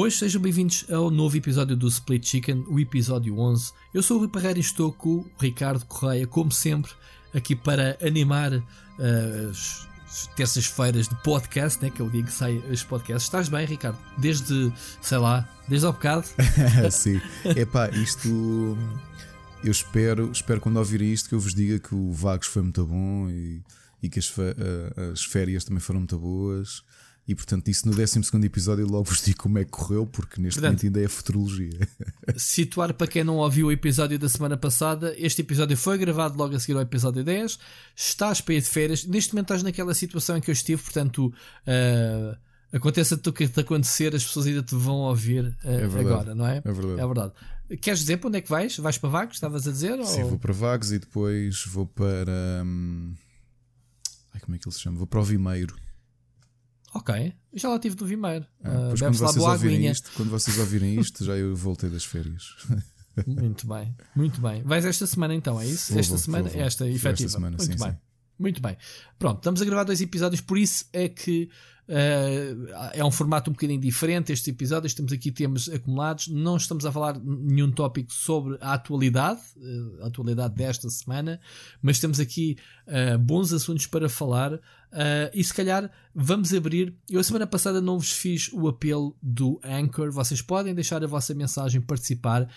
Boas, sejam bem-vindos ao novo episódio do Split Chicken, o episódio 11. Eu sou o Rui Parreira e estou com o Ricardo Correia, como sempre, aqui para animar uh, as terças-feiras de podcast, né, que é o dia que sai os podcasts. Estás bem, Ricardo? Desde, sei lá, desde ao bocado? Sim. Epá, isto. Eu espero, espero quando ouvir isto que eu vos diga que o Vagos foi muito bom e, e que as, eh, as férias também foram muito boas. E portanto, isso no 12 episódio logo vos digo como é que correu, porque neste portanto, momento ainda é futurologia. Situar para quem não ouviu o episódio da semana passada, este episódio foi gravado logo a seguir ao episódio 10. Estás para ir de férias, neste momento estás naquela situação em que eu estive, portanto. Uh, aconteça tudo o que te acontecer, as pessoas ainda te vão ouvir uh, é agora, não é? É verdade. É verdade. Queres dizer para onde é que vais? Vais para Vagos? Estavas a dizer? Sim, ou... vou para Vagos e depois vou para. Hum... Ai, como é que ele se chama? Vou para o Vimeiro. Ok, já lá tive no Vimeiro. Ah, uh, quando, vocês ouvirem isto, quando vocês ouvirem isto, já eu voltei das férias. muito bem, muito bem. Vais esta semana então, é isso? Vou, esta vou, semana? Vou, esta, efetiva. Esta semana, muito sim, bem. Sim. Muito bem. Pronto, estamos a gravar dois episódios, por isso é que Uh, é um formato um bocadinho diferente. Estes episódios temos aqui temas acumulados. Não estamos a falar nenhum tópico sobre a atualidade, uh, a atualidade desta semana, mas temos aqui uh, bons assuntos para falar. e se calhar vamos abrir. Eu a semana passada não vos fiz o apelo do Anchor. Vocês podem deixar a vossa mensagem, participar.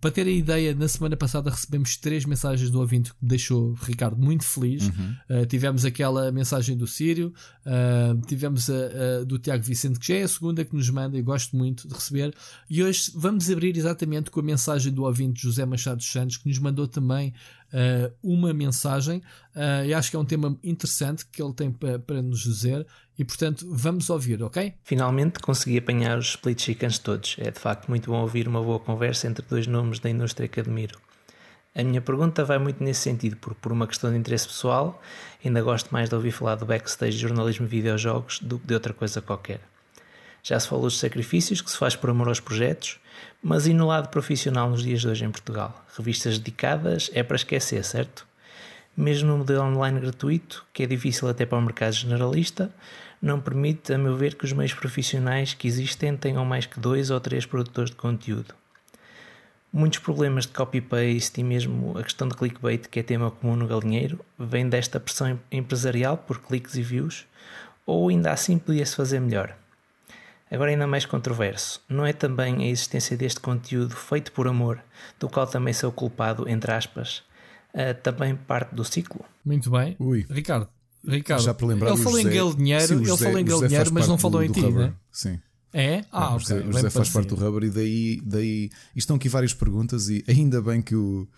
Para terem ideia, na semana passada recebemos três mensagens do ouvinte que deixou Ricardo muito feliz. Uhum. Uh, tivemos aquela mensagem do Sírio, uh, tivemos a, a, do Tiago Vicente, que já é a segunda que nos manda e gosto muito de receber. E hoje vamos abrir exatamente com a mensagem do ouvinte José Machado Santos, que nos mandou também uh, uma mensagem. Uh, e acho que é um tema interessante que ele tem para, para nos dizer. E portanto, vamos ouvir, ok? Finalmente consegui apanhar os split chickens todos. É de facto muito bom ouvir uma boa conversa entre dois nomes da indústria que admiro. A minha pergunta vai muito nesse sentido, porque por uma questão de interesse pessoal, ainda gosto mais de ouvir falar do backstage de jornalismo e videojogos do que de outra coisa qualquer. Já se falou dos sacrifícios que se faz por amor aos projetos, mas e no lado profissional nos dias de hoje em Portugal? Revistas dedicadas é para esquecer, certo? Mesmo no modelo online gratuito, que é difícil até para o mercado generalista, não permite, a meu ver, que os meios profissionais que existem tenham mais que dois ou três produtores de conteúdo. Muitos problemas de copy-paste e mesmo a questão de clickbait, que é tema comum no galinheiro, vem desta pressão empresarial por cliques e views, ou ainda assim podia-se fazer melhor. Agora, ainda mais controverso, não é também a existência deste conteúdo feito por amor, do qual também sou culpado, entre aspas, uh, também parte do ciclo? Muito bem. Ui. Ricardo, Ricardo Já para lembrar, ele falou em galinheiro, ele falou em galinheiro, mas não falou em ti, né? Sim. É? Ah, não, ok. O José, faz parte do Rubber e daí, daí. Estão aqui várias perguntas e ainda bem que o.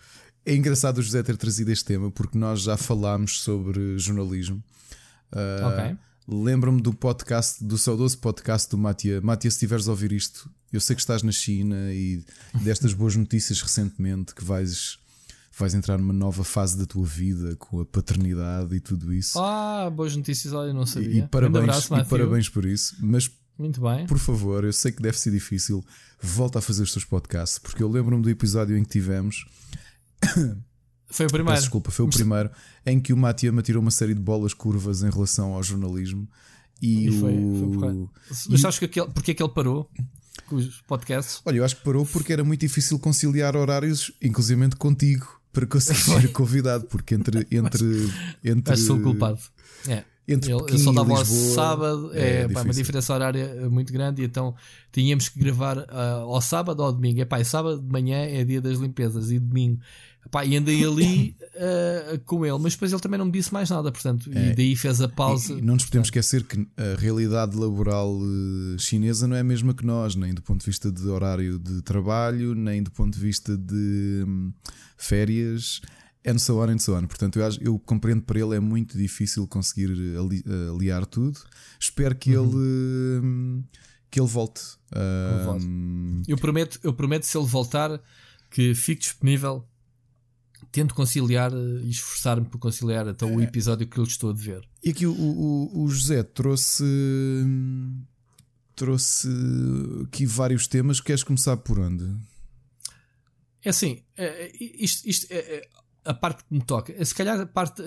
É engraçado o José ter trazido este tema porque nós já falámos sobre jornalismo. Uh, ok Lembro-me do podcast, do saudoso podcast do Matia. Matia, se estiveres a ouvir isto, eu sei que estás na China e destas boas notícias recentemente que vais, vais entrar numa nova fase da tua vida com a paternidade e tudo isso. Ah, boas notícias, olha, eu não sabia. E, e parabéns, abraço, e parabéns por isso. Mas muito bem. Por favor, eu sei que deve ser difícil. Volta a fazer os teus podcasts, porque eu lembro-me do episódio em que tivemos. Foi o primeiro. Peço desculpa, foi o primeiro em que o Matia me tirou uma série de bolas curvas em relação ao jornalismo. E, e foi, o... foi Mas acho que aquele, porque é que ele parou com os podcasts? Olha, eu acho que parou porque era muito difícil conciliar horários, inclusive contigo, para conseguir ser convidado, porque entre. entre, entre... Acho que sou culpado. É. Entre eu, eu só dava ao sábado, é, é pá, uma diferença horária muito grande, e então tínhamos que gravar uh, ao sábado ou ao domingo. É pá, sábado de manhã é dia das limpezas e domingo Epá, e andei ali uh, com ele, mas depois ele também não me disse mais nada, portanto, é. e daí fez a pausa. E, e não nos podemos esquecer que a realidade laboral uh, chinesa não é a mesma que nós, nem do ponto de vista de horário de trabalho, nem do ponto de vista de um, férias, and so on and so on. Portanto, eu, eu, compreendo para ele é muito difícil conseguir ali, aliar tudo. Espero que uhum. ele. Um, que ele volte. Um... Eu prometo, eu prometo se ele voltar que fique disponível tento conciliar e esforçar-me por conciliar até o é. episódio que eu estou a ver. E aqui o, o, o, José trouxe trouxe aqui vários temas. Queres começar por onde? É assim, é, é, isto, isto é, a parte que me toca. Se calhar a parte.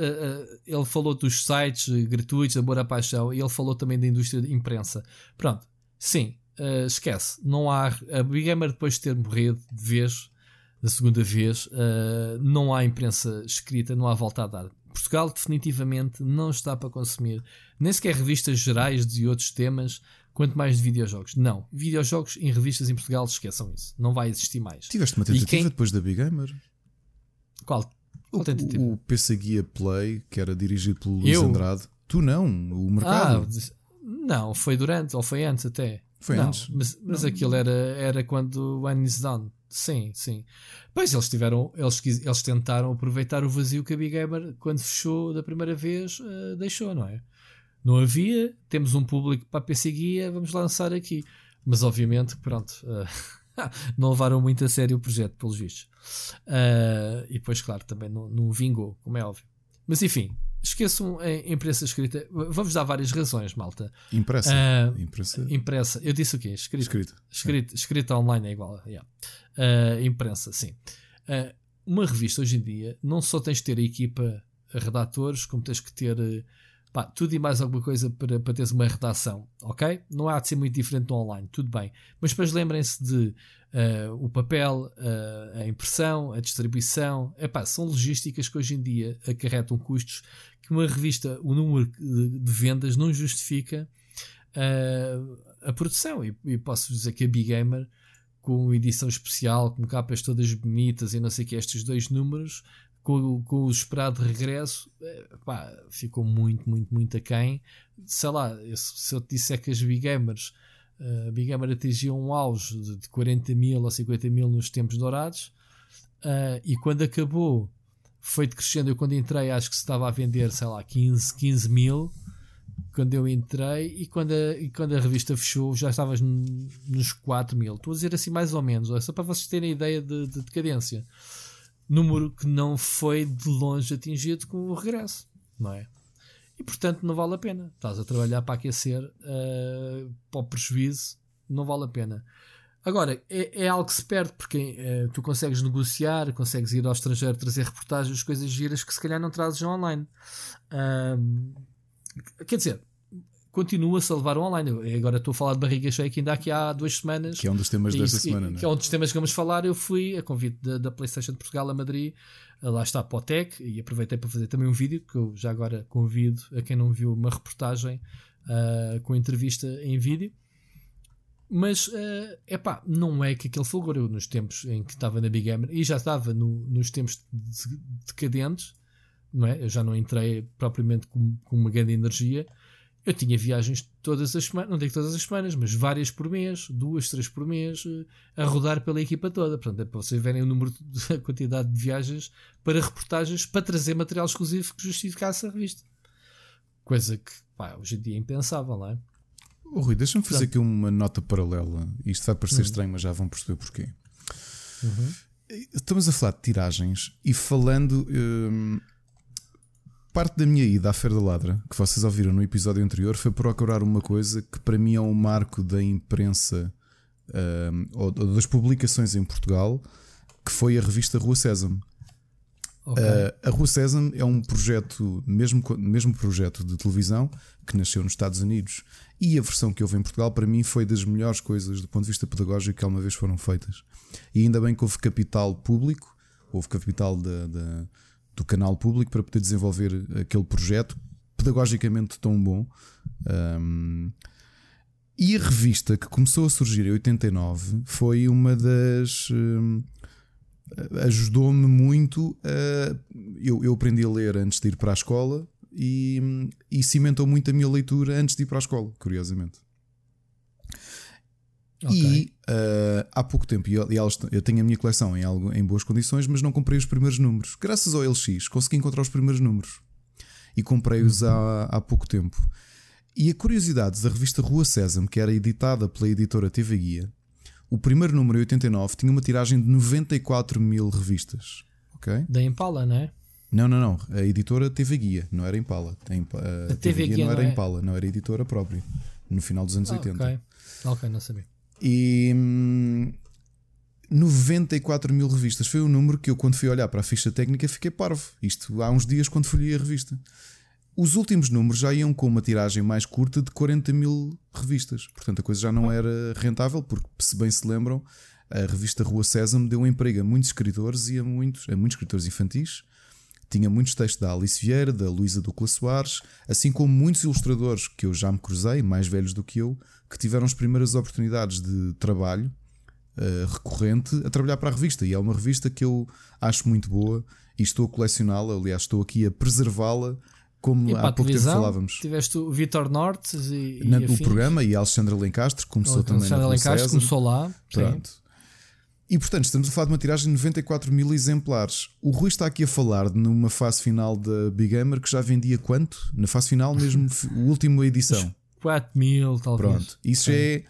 Ele falou dos sites gratuitos, amor à paixão, e ele falou também da indústria de imprensa. Pronto, sim. esquece. Não há. A Big Gamer, depois de ter morrido de vez, da segunda vez, uh, não há imprensa escrita, não há volta a dar. Portugal definitivamente não está para consumir nem sequer revistas gerais de outros temas, quanto mais de videojogos. Não, videojogos em revistas em Portugal esqueçam isso, não vai existir mais. Tiveste uma tentativa quem... depois da Big Gamer? Qual? Qual tentativa? O, o PC Guia Play, que era dirigido pelo Luís Andrade. Tu não, o mercado. Ah, não, foi durante, ou foi antes até. Foi não, antes. Mas, mas aquilo era, era quando One is Done. Sim, sim. Pois eles tiveram, eles, eles tentaram aproveitar o vazio que a Big Gamer, quando fechou da primeira vez, uh, deixou, não é? Não havia, temos um público para a PC Guia, vamos lançar aqui. Mas obviamente, pronto, uh, não levaram muito a sério o projeto, pelos vistos. Uh, e depois, claro, também não, não vingou, como é óbvio. Mas enfim, esqueçam a imprensa escrita. Vamos dar várias razões, malta. Impressa. Uh, impressa. Impressa. Eu disse o quê? Escrita. Escrita. Escrita, escrita online é igual. Yeah. Uh, imprensa, sim. Uh, uma revista hoje em dia não só tens de ter a equipa redatores, como tens que ter pá, tudo e mais alguma coisa para, para teres uma redação, ok? Não há de ser muito diferente do online, tudo bem. Mas depois lembrem-se de uh, o papel, uh, a impressão, a distribuição. Epá, são logísticas que hoje em dia acarretam custos que uma revista, o número de, vendas não justifica uh, a produção. E, e posso dizer que a Big Gamer, com edição especial, com capas todas bonitas e não sei o que, estes dois números, com, com o esperado regresso, pá, ficou muito, muito, muito aquém. Sei lá, se eu te disser que as Big Gamers a Big Gamer atingiu um auge de 40 mil ou 50 mil nos tempos dourados uh, e quando acabou foi decrescendo. Eu quando entrei acho que se estava a vender, sei lá, 15, 15 mil quando eu entrei e quando a, e quando a revista fechou já estavas nos 4 mil. Estou a dizer assim mais ou menos, só para vocês terem a ideia de, de decadência. Número que não foi de longe atingido com o regresso, não é? E portanto não vale a pena. Estás a trabalhar para aquecer uh, para o prejuízo, não vale a pena. Agora, é, é algo que se perde porque uh, tu consegues negociar, consegues ir ao estrangeiro trazer reportagens, coisas giras que se calhar não trazes online. Uh, quer dizer, continua-se a levar online. Eu agora estou a falar de barriga cheia que ainda aqui há duas semanas. Que é um dos temas desta semana, Que é um dos temas que vamos falar. Eu fui a convite da, da PlayStation de Portugal a Madrid lá está para o Tech e aproveitei para fazer também um vídeo que eu já agora convido a quem não viu uma reportagem uh, com entrevista em vídeo. Mas é uh, epá, não é que aquele fulgor eu nos tempos em que estava na Big Gamer e já estava no, nos tempos decadentes, não é? Eu já não entrei propriamente com, com uma grande energia eu tinha viagens todas as semanas, não digo todas as semanas, mas várias por mês, duas, três por mês, eh, a rodar pela equipa toda. Portanto, é para vocês verem o número, de, a quantidade de viagens para reportagens para trazer material exclusivo que justificasse a revista. Coisa que pá, hoje em dia é impensável, não é? Oh, Rui, deixa-me fazer aqui uma nota paralela. Isto vai parecer uhum. estranho, mas já vão perceber porquê. Uhum. Estamos a falar de tiragens e falando. Hum, parte da minha ida à Feira da Ladra, que vocês ouviram no episódio anterior, foi procurar uma coisa que para mim é um marco da imprensa um, ou das publicações em Portugal, que foi a revista Rua Sésamo. Okay. Uh, a Rua Sésamo é um projeto, mesmo, mesmo projeto de televisão, que nasceu nos Estados Unidos e a versão que houve em Portugal, para mim, foi das melhores coisas do ponto de vista pedagógico que alguma vez foram feitas. E ainda bem que houve capital público, houve capital da do canal público para poder desenvolver aquele projeto pedagogicamente tão bom. Um, e a revista que começou a surgir em 89 foi uma das. Um, ajudou-me muito a. Eu, eu aprendi a ler antes de ir para a escola e, e cimentou muito a minha leitura antes de ir para a escola, curiosamente. Okay. E uh, há pouco tempo, e elas, eu tenho a minha coleção em, algo, em boas condições, mas não comprei os primeiros números. Graças ao LX consegui encontrar os primeiros números e comprei-os uhum. há, há pouco tempo. E a curiosidade da revista Rua Sésamo, que era editada pela editora TV Guia, o primeiro número, 89, tinha uma tiragem de 94 mil revistas. Okay? Da Impala, não é? Não, não, não. A editora TV Guia, não era Impala. A, a, a TV, TV, Guia, não era é... Impala, não era editora própria. No final dos anos ah, 80. Ok, ok, não sabia. E hum, 94 mil revistas foi o número que eu, quando fui olhar para a ficha técnica, fiquei parvo. Isto há uns dias, quando folhei a revista. Os últimos números já iam com uma tiragem mais curta de 40 mil revistas. Portanto, a coisa já não era rentável, porque, se bem se lembram, a revista Rua Sésamo deu um emprego a muitos escritores e a muitos, a muitos escritores infantis. Tinha muitos textos da Alice Vieira, da Luísa Ducla Soares, assim como muitos ilustradores que eu já me cruzei, mais velhos do que eu, que tiveram as primeiras oportunidades de trabalho uh, recorrente a trabalhar para a revista. E é uma revista que eu acho muito boa e estou a colecioná-la. Aliás, estou aqui a preservá-la como e há pouco tempo falávamos. Tiveste o Vitor Nortes e, Na, e o programa e a Alexandra Lencastre começou também Alexandra na Lencastre começou lá. Pronto. Sim. E portanto, estamos a falar de uma tiragem de 94 mil exemplares. O Rui está aqui a falar numa fase final da Big Gamer que já vendia quanto? Na fase final, mesmo, a última edição. 4 mil, talvez. Pronto, isso é.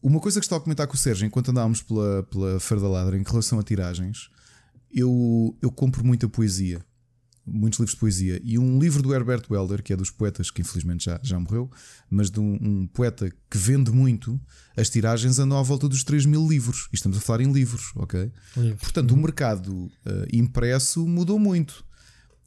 Uma coisa que estava a comentar com o Sérgio enquanto andávamos pela, pela Feira da Ladra em relação a tiragens, eu, eu compro muita poesia muitos livros de poesia. E um livro do Herbert Welder, que é dos poetas que infelizmente já, já morreu, mas de um, um poeta que vende muito, as tiragens andam à volta dos 3 mil livros. E estamos a falar em livros, ok? Portanto, uhum. o mercado uh, impresso mudou muito.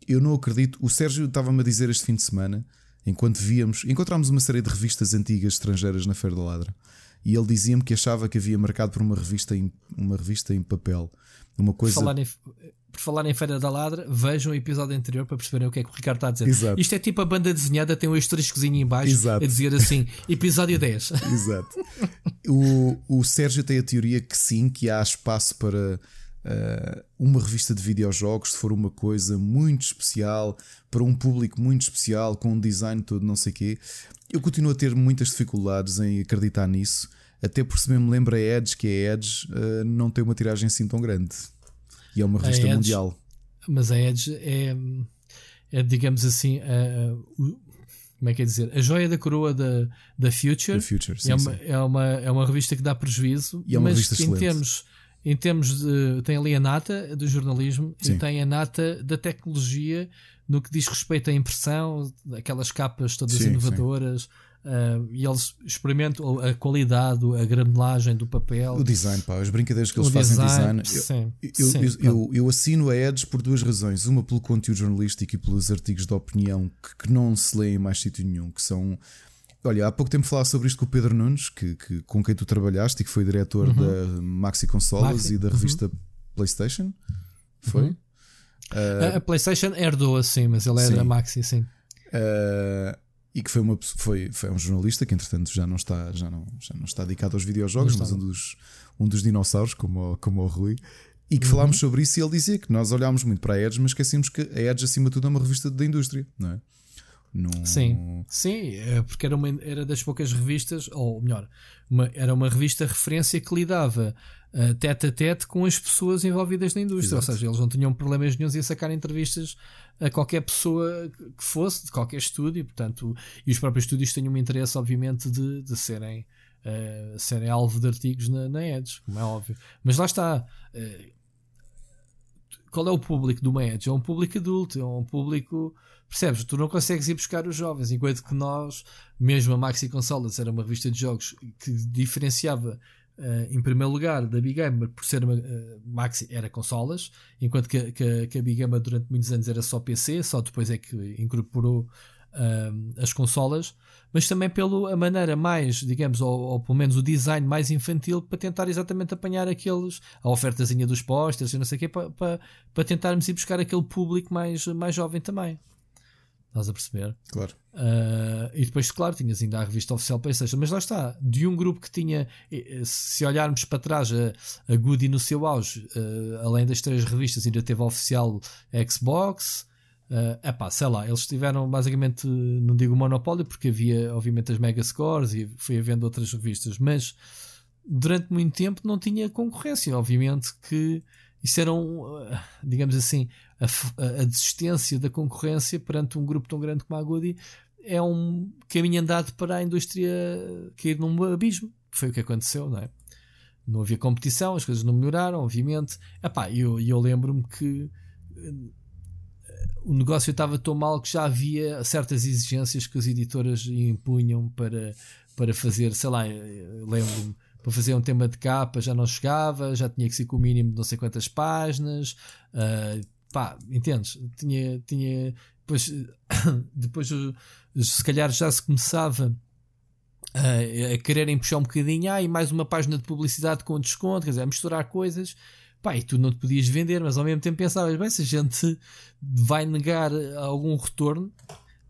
Eu não acredito. O Sérgio estava-me a dizer este fim de semana, enquanto víamos, encontramos uma série de revistas antigas estrangeiras na Feira da Ladra. E ele dizia-me que achava que havia mercado por uma revista em, uma revista em papel. Uma coisa. Falar em, por falar em Feira da Ladra, vejam o episódio anterior para perceberem o que é que o Ricardo está a dizer. Exato. Isto é tipo a banda desenhada, tem um asteriscozinho em baixo Exato. a dizer assim: episódio 10. Exato. O, o Sérgio tem a teoria que sim, que há espaço para uh, uma revista de videojogos, se for uma coisa muito especial, para um público muito especial, com um design todo, não sei o quê. Eu continuo a ter muitas dificuldades em acreditar nisso. Até por se me lembra a Edge, que a Edge uh, não tem uma tiragem assim tão grande. E é uma revista Edge, mundial. Mas a Edge é, é digamos assim, a, como é que é dizer? A joia da coroa da, da Future. The Future sim, é, uma, é, uma, é uma revista que dá prejuízo, e é uma mas revista em termos, em termos de. tem ali a nata do jornalismo sim. e tem a nata da tecnologia no que diz respeito à impressão, aquelas capas todas sim, inovadoras. Uh, e eles experimentam a qualidade, a granulagem do papel, o design, pá, as brincadeiras que eles fazem design. sim, eu, sim, eu, eu, eu, assino a Edge por duas razões: uma pelo conteúdo jornalístico e pelos artigos de opinião que, que não se leem em mais sítio nenhum, que são. Olha, há pouco tempo falar sobre isto com o Pedro Nunes, que, que com quem tu trabalhaste e que foi diretor uhum. da Maxi Consolas Maxi. e da revista uhum. PlayStation. Foi? Uhum. Uh, a, PlayStation herdou assim, mas ele é da Maxi, sim. Uh, e que foi, uma, foi, foi um jornalista que entretanto já não está, já não, já não está dedicado aos videojogos, mas um dos, um dos dinossauros, como, o, como o Rui, e que uhum. falámos sobre isso e ele dizia que nós olhámos muito para a Edge, mas esquecemos que a Edge acima de tudo é uma revista da indústria, não é? Num... Sim, sim, é porque era, uma, era das poucas revistas, ou melhor, uma, era uma revista referência que lidava uh, tete a tete com as pessoas envolvidas na indústria, Exato. ou seja, eles não tinham problemas nenhums em sacar entrevistas a qualquer pessoa que fosse, de qualquer estúdio, portanto, e os próprios estúdios tinham um interesse, obviamente, de, de serem, uh, serem alvo de artigos na, na Edge, como é óbvio. Mas lá está. Uh, qual é o público do Edge? É um público adulto, é um público. Percebes? Tu não consegues ir buscar os jovens, enquanto que nós, mesmo a Maxi Consolas era uma revista de jogos que diferenciava Uh, em primeiro lugar, da Big Gamer, por ser uma uh, Maxi, era consolas, enquanto que, que, que, a Big Gamer durante muitos anos era só PC, só depois é que incorporou uh, as consolas, mas também pela maneira mais, digamos, ou, ou, pelo menos o design mais infantil para tentar exatamente apanhar aqueles, a ofertazinha dos posters e não sei o quê, para, para, para tentarmos ir buscar aquele público mais, mais jovem também. Estás a perceber? Claro. Uh, e depois, claro, tinhas ainda a revista oficial PlayStation. Mas lá está, de um grupo que tinha, se olharmos para trás, a, a Goody no seu auge, uh, além das três revistas, ainda teve a oficial Xbox. É uh, pá, sei lá, eles tiveram basicamente, não digo monopólio, porque havia, obviamente, as Mega Scores e foi havendo outras revistas, mas durante muito tempo não tinha concorrência. Obviamente que isso era um, digamos assim, a, a, desistência da concorrência perante um grupo tão grande como a Goody é um caminho andado para a indústria cair num abismo. Foi o que aconteceu, não é? Não havia competição, as coisas não melhoraram, obviamente. Epá, eu, eu lembro-me que eh, o negócio estava tão mal que já havia certas exigências que as editoras impunham para, para fazer, sei lá, eh, lembro-me para fazer um tema de capa já não chegava, já tinha que ser com o mínimo de não sei quantas páginas. Uh, pá, entendes? Tinha, tinha, depois, depois se calhar já se começava a, a quererem puxar um bocadinho, ah, e mais uma página de publicidade com desconto, quer dizer, a misturar coisas. Pá, e tu não te podias vender, mas ao mesmo tempo pensavas, bem, se a gente vai negar algum retorno,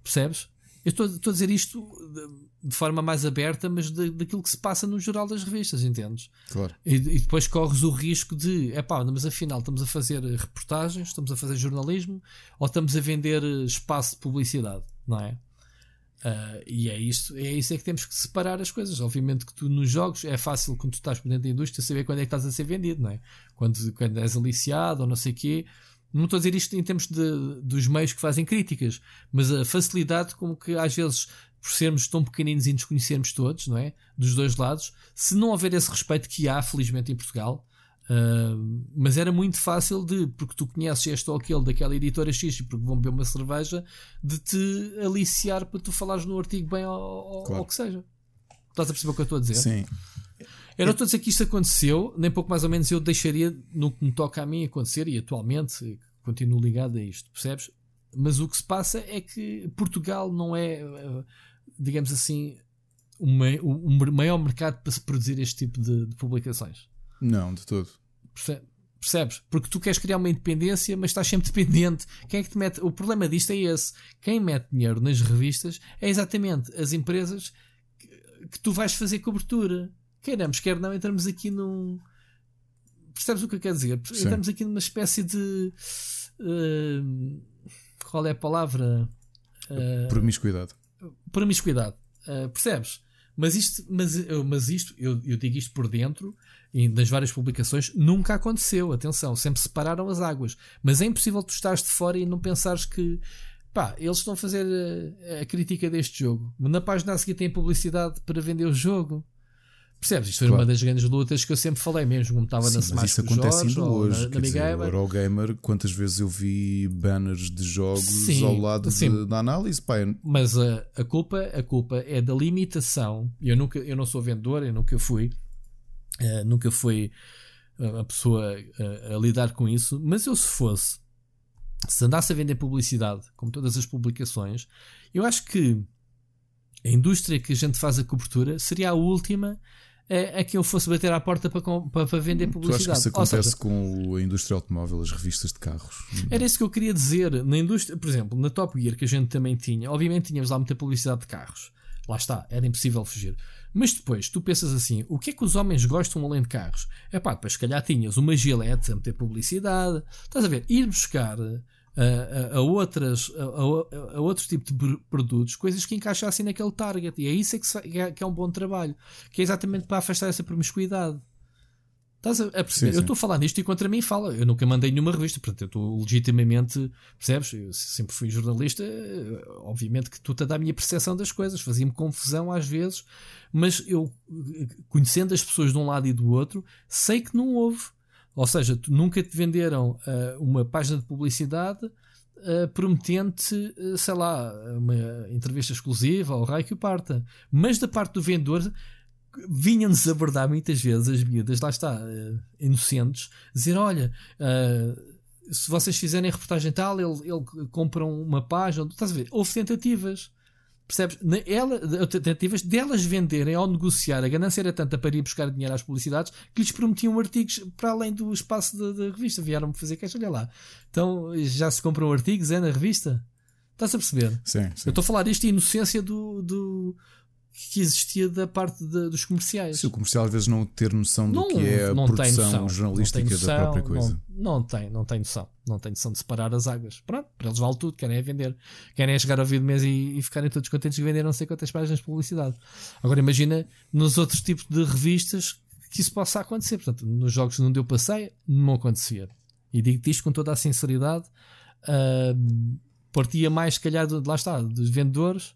percebes? Eu estou, estou a dizer isto de, de forma mais aberta, mas de, daquilo que se passa no geral das revistas, entendes? Claro. E, e depois corres o risco de, é pá, mas afinal estamos a fazer reportagens, estamos a fazer jornalismo ou estamos a vender espaço de publicidade, não é? Uh, e é isso, é isso é que temos que separar as coisas. Obviamente que tu nos jogos é fácil quando tu estás por dentro da indústria saber quando é que estás a ser vendido, não é? Quando, quando és aliciado ou não sei o quê. Não estou a dizer isto em termos de, dos meios que fazem críticas, mas a facilidade com que às vezes, por sermos tão pequeninos e nos conhecermos todos, não é? Dos dois lados, se não houver esse respeito que há, felizmente, em Portugal, Uh, mas era muito fácil de, porque tu conheces este ou aquele daquela editora X e porque vão beber uma cerveja, de te aliciar para tu falares no artigo bem ou, claro. que seja. Estás a perceber o que eu estou a dizer? Sim. Eu não estou a dizer que isto aconteceu, nem pouco mais ou menos eu deixaria no que me toca a mim acontecer e atualmente continuo ligado a isto, percebes? Mas o que se passa é que Portugal não é, ah, digamos assim, o maior mercado para se produzir este tipo de, de publicações. Não, de todo. Percebes? Porque tu queres criar uma independência, mas estás sempre dependente. Quem é que te mete? O problema disto é esse. Quem mete dinheiro nas revistas é exatamente as empresas que, que tu vais fazer cobertura. Queiramos, quer não, entramos aqui num. Percebes o que eu quero dizer? Sim. Entramos aqui numa espécie de. Uh, qual é a palavra? Uh, promiscuidade. Promiscuidade. Uh, percebes? Mas isto, mas, mas isto eu, eu digo isto por dentro e nas várias publicações, nunca aconteceu. Atenção, sempre separaram as águas. Mas é impossível tu estares de fora e não pensares que pá, eles estão a fazer a, a crítica deste jogo. Na página a seguir tem publicidade para vender o jogo. Percebes? Isto foi claro. uma das grandes lutas que eu sempre falei, mesmo como estava Sim, na Smash isso acontece ainda hoje. Na, na dizer, o Eurogamer, quantas vezes eu vi banners de jogos Sim, ao lado de, da análise? Pá, eu... Mas a, a, culpa, a culpa é da limitação. Eu, nunca, eu não sou vendedor, eu nunca fui. Uh, nunca fui a pessoa a, a, lidar com isso, mas eu se fosse, se andasse a vender publicidade, como todas as publicações, eu acho que a indústria que a gente faz a cobertura seria a última a, a que eu fosse bater à porta para, para, vender publicidade. Tu acho que isso acontece seja, com a indústria automóvel, as revistas de carros? Era isso que eu queria dizer. Na indústria, por exemplo, na Top Gear que a gente também tinha, obviamente tínhamos lá muita publicidade de carros. Lá está, era impossível fugir. Mas depois tu pensas assim: o que é que os homens gostam além de carros? É pá, depois se calhar tinhas uma gilete a meter publicidade, estás a ver? Ir buscar a, a, a outras, a, a, outros tipos de produtos, coisas que encaixassem naquele target. E é isso é que, se, que é um bom trabalho, que é exatamente para afastar essa promiscuidade. Estás a, perceber? Sim, sim. Eu estou a falar nisto e contra mim fala. Eu nunca mandei nenhuma revista, portanto, eu estou legitimamente, percebes? Eu sempre fui jornalista, obviamente que tu te dá a minha percepção das coisas, fazia-me confusão às vezes, mas eu, conhecendo as pessoas de um lado e do outro, sei que não houve. Ou seja, nunca te venderam uh, uma página de publicidade uh, prometente, uh, sei lá, uma entrevista exclusiva ou raio que o parta. Mas da parte do vendedor vinham-nos abordar muitas vezes as miúdas, lá está, inocentes, dizer: Olha, se vocês fizerem reportagem tal, ele, ele compram uma página. Estás a ver? Houve tentativas. Percebes? Ela, tentativas delas venderem ao negociar. A ganância era tanta para ir buscar dinheiro às publicidades que lhes prometiam artigos para além do espaço da revista. Vieram-me fazer queixa, olha lá. Então já se compram artigos, é na revista? Estás a perceber? Sim, sim. Eu estou a falar isto em inocência do, do, que existia da parte de, dos comerciais. Se o comercial às vezes não ter noção do não, que é a produção jornalística noção, da própria coisa. Não, não, tem, não tem noção. Não tem noção de separar as águas. Pronto, para eles vale tudo, querem é vender. Querem é chegar ao fim do mês e, e ficarem todos contentes de vender não sei quantas páginas de publicidade. Agora imagina nos outros tipos de revistas que isso possa acontecer. Portanto, nos jogos não deu passeio, não acontecia. E digo-te isto com toda a sinceridade. Uh, partia mais, se calhar, de, lá está, dos vendedores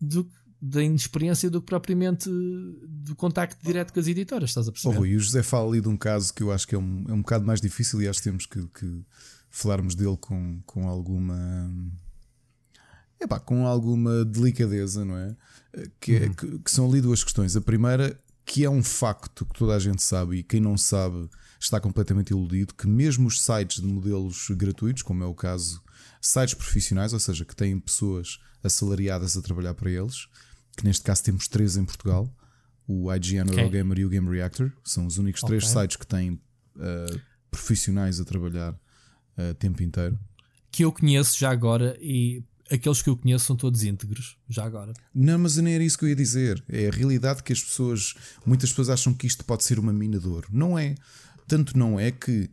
do que da inexperiência do que propriamente do contacto direto com as editoras, estás a perceber? Oh, e o José fala ali de um caso que eu acho que é um, é um bocado mais difícil e acho que temos que, que falarmos dele com, com alguma. Epá, com alguma delicadeza, não é? Que, é, uhum. que, que, são ali duas questões. A primeira, que é um facto que toda a gente sabe e quem não sabe está completamente iludido que mesmo os sites de modelos gratuitos, como é o caso sites profissionais, ou seja, que têm pessoas assalariadas a trabalhar para eles, que neste caso temos três em Portugal, o IGN, okay. o Eurogamer e o Game Reactor, são os únicos três okay. sites que têm uh, profissionais a trabalhar uh, tempo inteiro. Que eu conheço já agora e aqueles que eu conheço são todos íntegros, já agora. Não, mas nem era isso que eu ia dizer. É a realidade que as pessoas, muitas pessoas acham que isto pode ser uma mina de ouro. Não é. Tanto não é que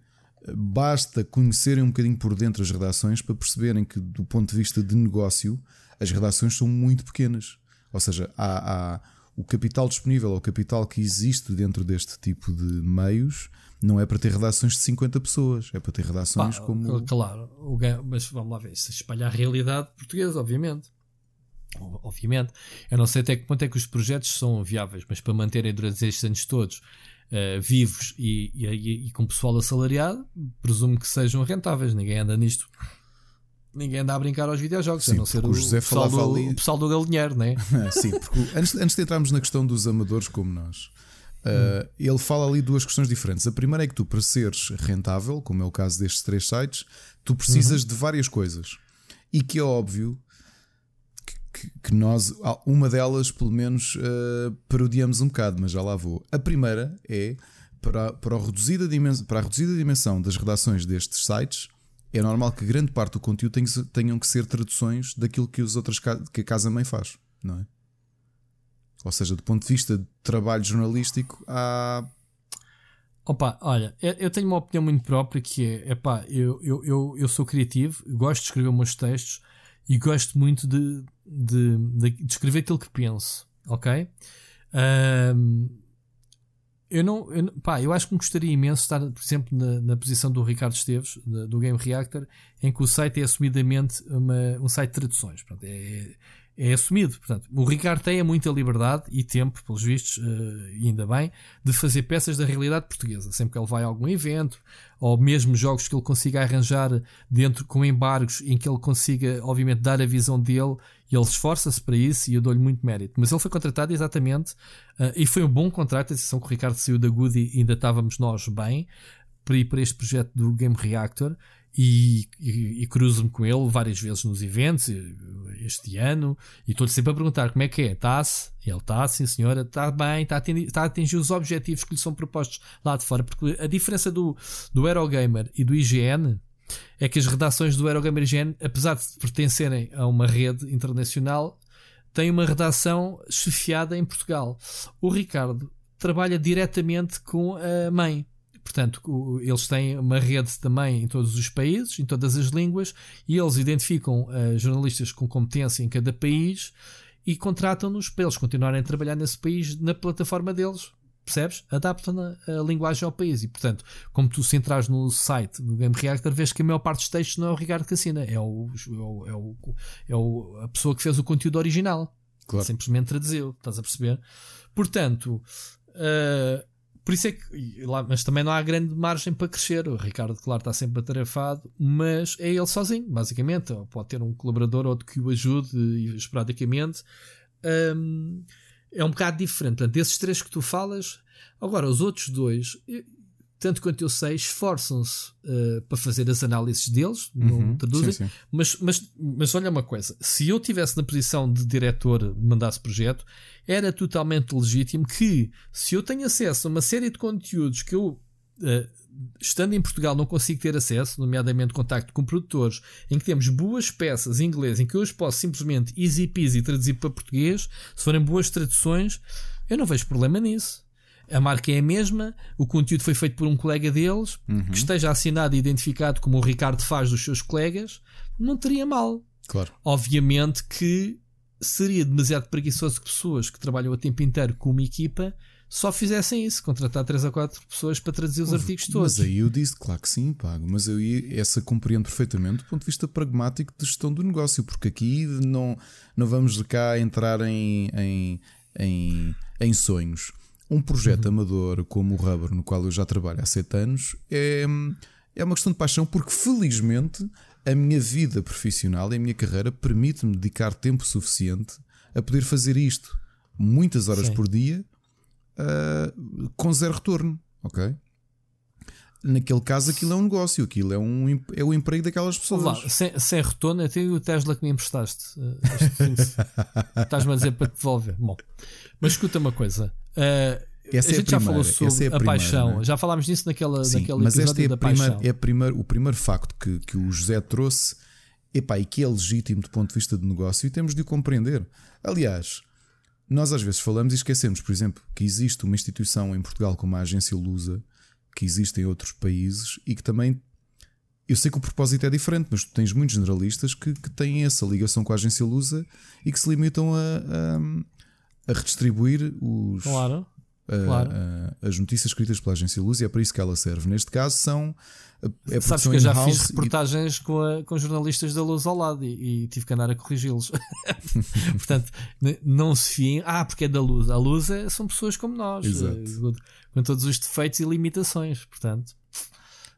basta conhecerem um bocadinho por dentro as redações para perceberem que, do ponto de vista de negócio, as redações são muito pequenas. Ou seja, há, há o capital disponível, o capital que existe dentro deste tipo de meios não é para ter redações de 50 pessoas, é para ter redações Pá, como. Claro, mas vamos lá ver, se espalhar a realidade portuguesa, obviamente. Obviamente, eu não sei até que ponto é que os projetos são viáveis, mas para manterem durante estes anos todos uh, vivos e, e, e, com pessoal assalariado, presumo que sejam rentáveis. Ninguém anda nisto. Ninguém anda a brincar aos videojogos, Sim, a não ser o, o, José pessoal do, ali... o pessoal do galinheiro, não é? Sim, porque antes, antes de entrarmos na questão dos amadores como nós, Uh, ele fala ali duas questões diferentes. A primeira é que tu, para seres rentável, como é o caso destes três sites, tu precisas uhum. de várias coisas. E que é óbvio que, que nós, uma delas, pelo menos, uh, parodiamos um bocado, mas já lá vou. A primeira é para, para, a reduzida dimensão, para a reduzida dimensão das redações destes sites. É normal que grande parte do conteúdo tenham que ser traduções daquilo que, os outros, que a casa-mãe faz, não é? Ou seja, do ponto de vista de trabalho jornalístico, há. Opa, olha, eu tenho uma opinião muito própria que é, epá, eu, eu, eu, eu sou criativo, gosto de escrever meus textos e gosto muito de, de, de, escrever aquilo que penso, ok? Um, eu não, eu, pá, eu acho que me gostaria imenso estar, por exemplo, na, na posição do Ricardo Esteves, do Game Reactor, em que o site é assumidamente uma, um site de traduções. Pronto, é, é assumido. Portanto, o Ricardo tem muita liberdade e tempo, pelos vistos, uh, ainda bem, de fazer peças da realidade portuguesa. Sempre que ele vai a algum evento, ou mesmo jogos que ele consiga arranjar dentro com embargos em que ele consiga, obviamente, dar a visão dele, e ele esforça-se para isso e eu dou-lhe muito mérito. Mas ele foi contratado exatamente, uh, e foi um bom contrato. A decisão que o Ricardo saiu da Goody, ainda estávamos nós bem, para ir para este projeto do Game Reactor e, e, e cruzo-me com ele várias vezes nos eventos este ano e estou-lhe sempre a perguntar como é que é, está-se? Ele está, sim senhora, está bem, está a, atingir, está a atingir os objetivos que lhe são propostos lá de fora, porque a diferença do, do Eurogamer e do IGN é que as redações do Eurogamer IGN, apesar de pertencerem a uma rede internacional, têm uma redação chefiada em Portugal. O Ricardo trabalha diretamente com a mãe. Portanto, eles têm uma rede também em todos os países, em todas as línguas, e eles identificam uh, jornalistas com competência em cada país e contratam-nos para eles continuarem a trabalhar nesse país na plataforma deles. Percebes? Adaptam a, a linguagem ao país. E, portanto, como tu se entras no site do Game Reactor, vês que a maior parte dos textos não é o Ricardo Cassina, é, o, é, o, é, o, é o, a pessoa que fez o conteúdo original. Claro. Simplesmente traduziu. Estás a perceber? Portanto, uh, por isso é que, lá, mas também não há grande margem para crescer. O Ricardo, claro, está sempre atarefado, mas é ele sozinho, basicamente. Ou pode ter um colaborador ou que o ajude esporadicamente. Um, é um bocado diferente. Portanto, esses três que tu falas, agora os outros dois, tanto quanto eu sei, esforçam-se uh, para fazer as análises deles, não uhum, traduzem, sim, sim. Mas, mas, mas olha uma coisa: se eu estivesse na posição de diretor, mandasse projeto, era totalmente legítimo que, se eu tenho acesso a uma série de conteúdos que eu, uh, estando em Portugal, não consigo ter acesso, nomeadamente contacto com produtores, em que temos boas peças em inglês, em que eu os posso simplesmente easy peasy traduzir para português, se forem boas traduções, eu não vejo problema nisso a marca é a mesma, o conteúdo foi feito por um colega deles, uhum. que esteja assinado e identificado como o Ricardo faz dos seus colegas, não teria mal. Claro. Obviamente que seria demasiado preguiçoso que pessoas que trabalham a tempo inteiro com uma equipa só fizessem isso, contratar 3 ou 4 pessoas para traduzir os artigos todos. Mas aí eu disse, claro que sim, pago, mas eu essa compreendo perfeitamente do ponto de vista pragmático de gestão do negócio, porque aqui não, não vamos cá entrar em, em, em, em sonhos. Um projeto uhum. amador como o Rubber, no qual eu já trabalho há sete anos, é, é uma questão de paixão, porque felizmente a minha vida profissional e a minha carreira permite-me dedicar tempo suficiente a poder fazer isto muitas horas Sim. por dia uh, com zero retorno, ok? naquele caso aquilo é um negócio, aquilo é, um, é o emprego daquelas pessoas. Lá, sem, sem retorno, até o Tesla que me emprestaste. Uh, Estás-me a dizer para te devolver. Bom, mas escuta uma coisa. Uh, essa a é gente a já falou sobre é a, a paixão, é? já falámos disso naquela, Sim, naquele mas episódio este é da primeira, paixão. É primeiro, o primeiro facto que, que o José trouxe epá, e que é legítimo do ponto de vista de negócio e temos de o compreender. Aliás, nós às vezes falamos e esquecemos, por exemplo, que existe uma instituição em Portugal como a Agência Lusa, que existe em outros países e que também. Eu sei que o propósito é diferente, mas tu tens muitos generalistas que, que têm essa ligação com a Agência Lusa e que se limitam a, a, a redistribuir os. Claro claro. as notícias escritas pela agência Luz e é para isso que ela serve. Neste caso, são. É Sabes que eu já fiz reportagens e... com, a, com jornalistas da Luz ao lado e, e tive que andar a corrigi-los. Portanto, não se fiem. Ah, porque é da Luz. A Luz é, são pessoas como nós, Exato. Eh, com todos os defeitos e limitações. Portanto.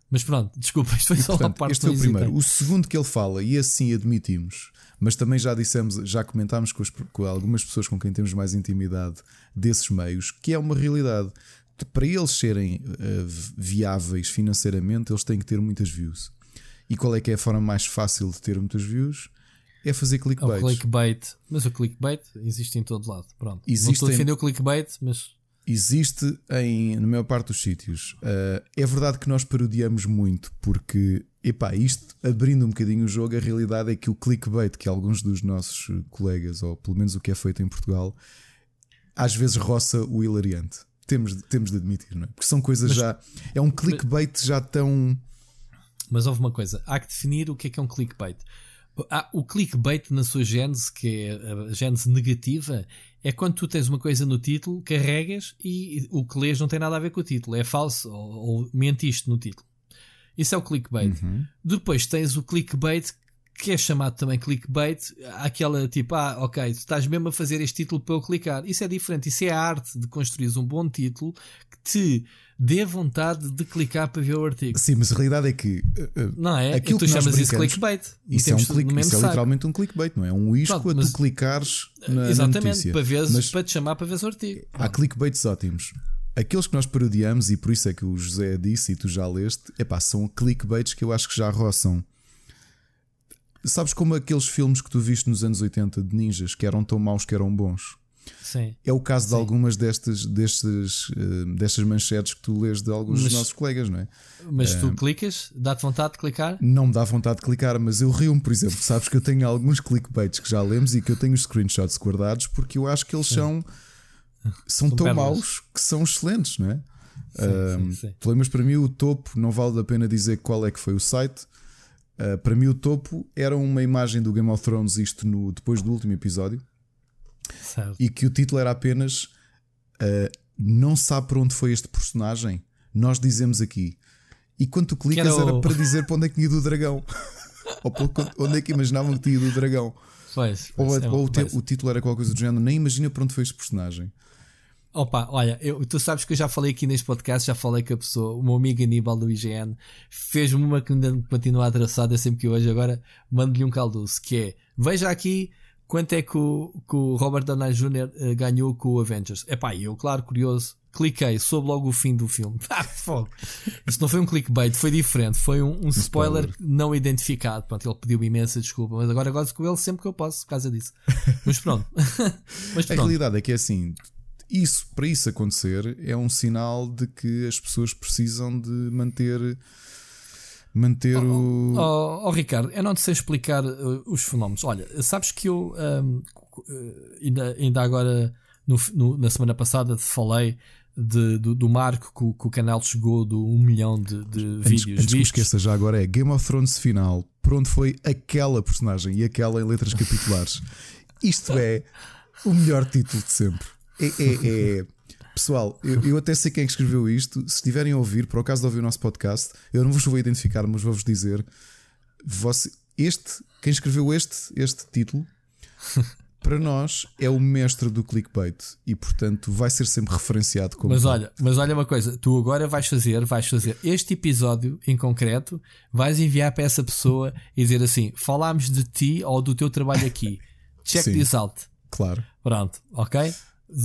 Mas pronto, desculpa, isto foi só portanto, parte Este é o primeiro. O segundo que ele fala, e assim admitimos, mas também já dissemos, já comentámos com, as, com, algumas pessoas com quem temos mais intimidade desses meios, que é uma realidade. Para eles serem uh, viáveis financeiramente, eles têm que ter muitas views. E qual é que é a forma mais fácil de ter muitas views? É fazer clickbait. É o clickbait. Mas o clickbait existe em todo lado. Pronto. Existe Não estou a defender o clickbait, mas. Existe em, na maior parte dos sítios. Uh, é verdade que nós parodiamos muito, porque Epá, isto abrindo um bocadinho o jogo, a realidade é que o clickbait que alguns dos nossos colegas, ou pelo menos o que é feito em Portugal, às vezes roça o hilariante. Temos, temos de admitir, não é? Porque são coisas mas, já. É um clickbait mas, já tão. Mas houve uma coisa: há que definir o que é que é um clickbait. Há, o clickbait, na sua gênese, que é a gênese negativa, é quando tu tens uma coisa no título, carregas e o que lês não tem nada a ver com o título, é falso ou, ou mentiste no título. Isso é o clickbait. Uhum. Depois tens o clickbait, que é chamado também clickbait, aquela tipo, ah, ok, tu estás mesmo a fazer este título para eu clicar. Isso é diferente. Isso é a arte de construir um bom título que te dê vontade de clicar para ver o artigo. Sim, mas a realidade é que. Uh, não é? Aquilo tu que chamas isso clickbait. Isso, é, um click, isso é literalmente um clickbait, não é? Um isco Pronto, a tu clicares na, Exatamente, na notícia. Para, veres, mas para te chamar para ver o artigo. Há clickbaits ótimos aqueles que nós parodiamos, e por isso é que o José disse e tu já leste, epá, são clickbaits que eu acho que já roçam. Sabes como aqueles filmes que tu viste nos anos 80 de ninjas que eram tão maus que eram bons? Sim. É o caso Sim. de algumas destas, destas, uh, destas manchetes que tu lês de alguns mas, dos nossos colegas, não é? Mas tu uh, clicas? Dá-te vontade de clicar? Não me dá vontade de clicar, mas eu rio-me, por exemplo. Sabes que eu tenho alguns clickbaits que já lemos e que eu tenho os screenshots guardados porque eu acho que eles Sim. são são, tão perlas. maus que são excelentes, não é? Sim, sim, sim. Pelo menos para mim, o topo, não vale a pena dizer qual é que foi o site. Uh, para mim, o topo era uma imagem do Game of Thrones, isto no, depois do último episódio, certo. e que o título era apenas uh, Não sabe para onde foi este personagem? Nós dizemos aqui. E quando tu clicas, era, para dizer para onde é que tinha ido o dragão, ou para onde é que imaginavam que tinha ido o dragão. Pois, ou, é, ou o, o, título era qualquer coisa do género, nem imagina para onde foi este personagem. Opa, olha, eu, tu sabes que eu já falei aqui neste podcast, já falei com a pessoa, o meu amigo Aníbal do IGN, fez-me uma que ainda continua atraçada sempre que hoje, agora mando-lhe um caldoço, que é, veja aqui quanto é que o, que o Robert Downey Jr. Eh, ganhou com o Avengers. Epá, eu, claro, curioso, cliquei, soube logo o fim do filme. Ah, fogo. Isso não foi um clickbait, foi diferente, foi um, um spoiler, spoiler, não identificado. Pronto, ele pediu-me imensa desculpa, mas agora gosto com ele sempre que eu posso, por causa disso. Mas pronto. mas pronto. A realidade é que é assim, isso, para isso acontecer, é um sinal de que as pessoas precisam de manter manter oh, o. Oh, oh, Ricardo, eu não te sei explicar uh, os fenómenos. Olha, sabes que eu um, uh, ainda, ainda agora no, no, na semana passada te falei de, do, do, marco que, que, o canal chegou do 1 um milhão de, de antes, vídeos. Antes que esqueça, já agora é Game of Thrones final. Por onde foi aquela personagem e aquela em letras capitulares? Isto é o melhor título de sempre. É, é, é... Pessoal, eu, eu, até sei quem é escreveu isto. Se estiverem a ouvir, por acaso de ouvir o nosso podcast, eu não vos vou identificar, mas vou-vos dizer: você, este, quem escreveu este, este título, para nós é o mestre do clickbait e, portanto, vai ser sempre referenciado como. Mas olha, mas olha uma coisa: tu agora vais fazer, vais fazer este episódio em concreto, vais enviar para essa pessoa e dizer assim: falámos de ti ou do teu trabalho aqui. Check Sim, this out. Claro. Pronto, ok?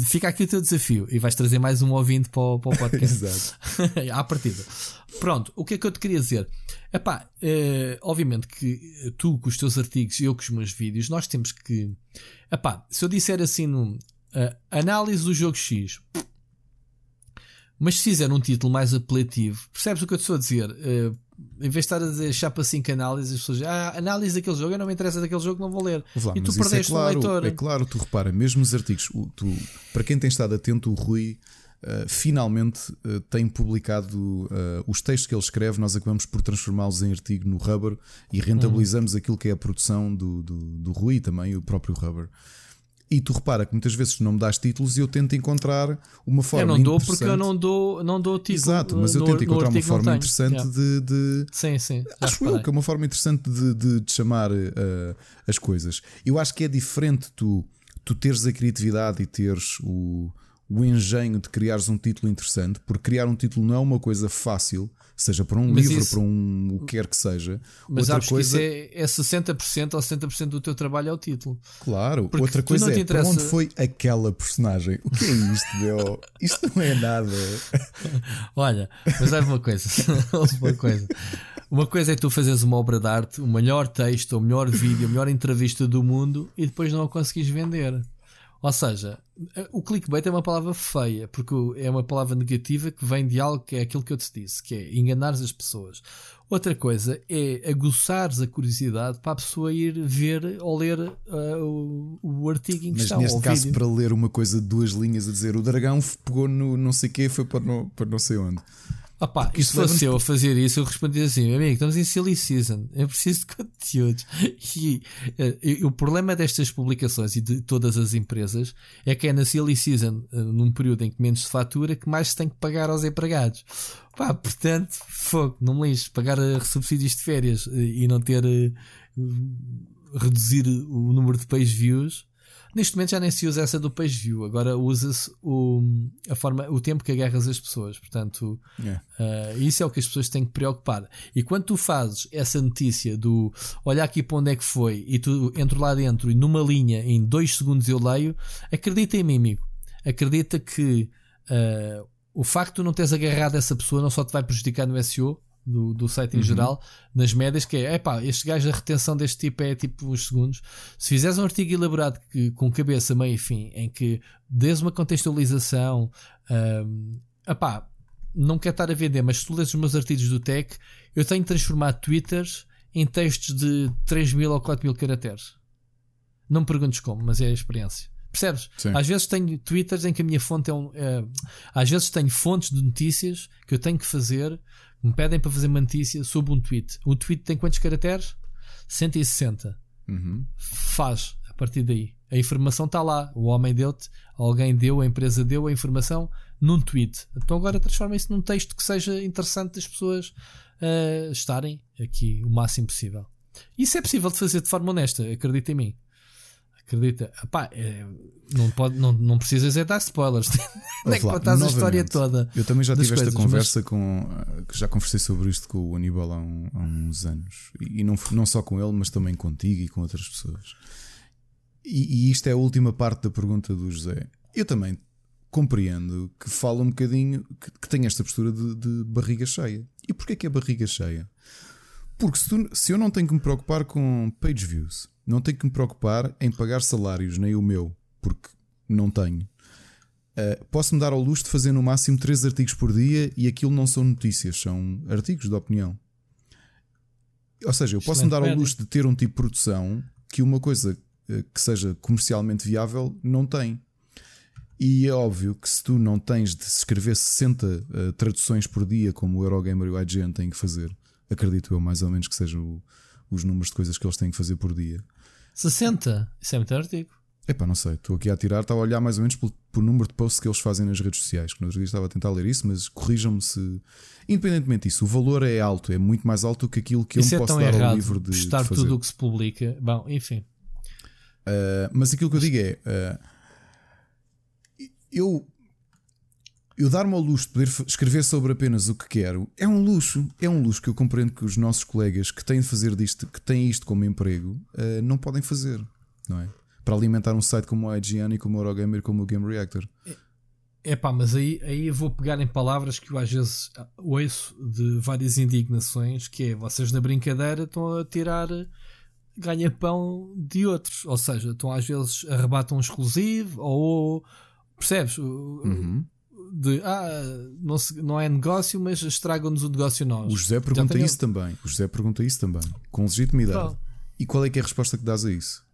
Fica aqui o teu desafio e vais trazer mais um ouvinte para o, para o podcast. Exato. à partida. Pronto, o que é que eu te queria dizer? Epá, é, obviamente que tu com os teus artigos e eu com os meus vídeos, nós temos que. Epá, se eu disser assim no uh, análise do jogo X, mas se fizer um título mais apelativo, percebes o que eu te estou a dizer? Uh, em vez de estar a dizer chapa 5 análises, as pessoas ah, análise daquele jogo, eu não me interessa daquele jogo, não vou ler. Lá, e tu é perdeste é claro, um leitor. É claro, tu repara, mesmo os artigos, tu, para quem tem estado atento, o Rui uh, finalmente uh, tem publicado uh, os textos que ele escreve, nós acabamos por transformá-los em artigo no Rubber e rentabilizamos uhum. aquilo que é a produção do, do, do Rui também, o próprio Rubber. E tu repara que muitas vezes não me dás títulos e eu tento encontrar uma forma. Eu não dou porque eu não dou, não dou título. Exato, mas eu tento encontrar uma forma interessante yeah. de, de, Sim, sim. Acho eu que é uma forma interessante de, de, de chamar uh, as coisas. Eu acho que é diferente tu, tu teres a criatividade e teres o, o engenho de criares um título interessante, porque criar um título não é uma coisa fácil seja para um mas livro, isso... para um o que quer que seja. Mas outra coisa que isso é, é 60% ou 70% do teu trabalho é o título. Claro, Porque outra coisa é interessa... onde foi aquela personagem. O que é isto, meu? Isto não é nada. Olha, mas é uma coisa, uma coisa. Uma coisa é tu fazeres uma obra de arte, o melhor texto, o melhor vídeo, a melhor entrevista do mundo e depois não a conseguires vender. Ou seja, o clickbait é uma palavra feia, porque é uma palavra negativa que vem de algo que é aquilo que eu te disse, que é enganar as pessoas. Outra coisa é aguçares a curiosidade para a pessoa ir ver ou ler uh, o, o, artigo em questão. Mas neste caso, vídeo. para ler uma coisa de duas linhas a dizer o dragão pegou no não sei o quê foi para não, para não sei onde. Opa, e se fosse eu a fazer isso, eu respondia assim: amigo, estamos em silly season, eu preciso de conteúdos. E, uh, e, o problema destas publicações e de todas as empresas é que é na silly season, uh, num período em que menos se fatura, que mais se tem que pagar aos empregados. Pá, portanto, fogo, não me lixo, pagar uh, subsídios de férias e não ter. reduzir o número de page views Neste momento já nem se usa essa do page view, agora usa-se o, a forma, o tempo que agarras as pessoas. Portanto, yeah. uh, isso é o que as pessoas têm que preocupar. E quando tu fazes essa notícia do olha aqui para onde é que foi e tu entro lá dentro e numa linha em dois segundos eu leio, acredita em mim, amigo. Acredita que uh, o facto de não teres agarrado essa pessoa não só te vai prejudicar no SEO, do, do site em uhum. geral, nas médias, que é, epá, este gajo, a retenção deste tipo é tipo uns segundos. Se fizeres um artigo elaborado que, com cabeça, meio e fim, em que des uma contextualização, um, epá, não quero estar a vender, mas se tu lês os meus artigos do Tech, eu tenho transformado Twitters em textos de 3 mil ou 4 mil caracteres. Não me perguntes como, mas é a experiência. Percebes? Sim. Às vezes tenho twitters em que a minha fonte é um. É, às vezes tenho fontes de notícias que eu tenho que fazer me pedem para fazer uma notícia sobre um tweet. O tweet tem quantos caracteres? 160. Uhum. Faz a partir daí. A informação está lá. O homem deu-te, alguém deu, a empresa deu a informação num tweet. Então agora transforma isso num texto que seja interessante das pessoas uh, estarem aqui o máximo possível. Isso é possível de fazer de forma honesta, acredita em mim. Acredita? Epá, é, não, pode, não, não precisas é dar spoilers. Nem é que contas a história toda. Eu também já tive esta conversa mas... com. Eh, já conversei sobre isto com o Aníbal há, um, há uns anos. E, não, não só com ele, mas também contigo e com outras pessoas. E, e isto é a última parte da pergunta do José. Eu também compreendo que fala um bocadinho. que, que tem esta postura de, de barriga cheia. E porquê que é barriga cheia? Porque se, tu, se eu não tenho que me preocupar com page views não tenho que me preocupar em pagar salários, nem o meu, porque não tenho. Uh, Posso-me dar ao luxo de fazer no máximo 3 artigos por dia e aquilo não são notícias, são artigos de opinião. Ou seja, eu posso-me dar ao luxo de ter um tipo de produção que uma coisa uh, que seja comercialmente viável não tem. E é óbvio que se tu não tens de escrever 60 uh, eh, traduções por dia, como o Eurogamer e o IGN têm que fazer, acredito eu mais ou menos que sejam os números de coisas que eles têm que fazer por dia. 60? Isso é muito artigo. Epá, não sei, estou aqui a tirar, estava a olhar mais ou menos por, por número de posts que eles fazem nas redes sociais. Que no outro dia estava a tentar ler isso, mas corrijam-me se. Independentemente disso, o valor é alto, é muito mais alto do que aquilo que isso eu me é posso dar ao livro de. Estar de tudo o que se publica. Bom, enfim. Uh, mas aquilo que eu digo é. Uh, eu eu dar-me ao luxo de poder escrever sobre apenas o que quero é um luxo. É um luxo que eu compreendo que os nossos colegas que têm de fazer disto, que têm isto como emprego, uh, não podem fazer, não é? para alimentar um site como o IGN e como o Eurogamer como o Game Reactor. É pá, mas aí, aí eu vou pegar em palavras que eu às vezes ouço de várias indignações, que é vocês na brincadeira estão a tirar ganha-pão de outros, ou seja, estão às vezes arrebatam um exclusivo ou percebes? Uhum. De ah, não, se, não é negócio, mas estragam-nos o negócio nós. O José pergunta isso também. O José pergunta isso também, com legitimidade. E qual é que é a resposta que dás a isso?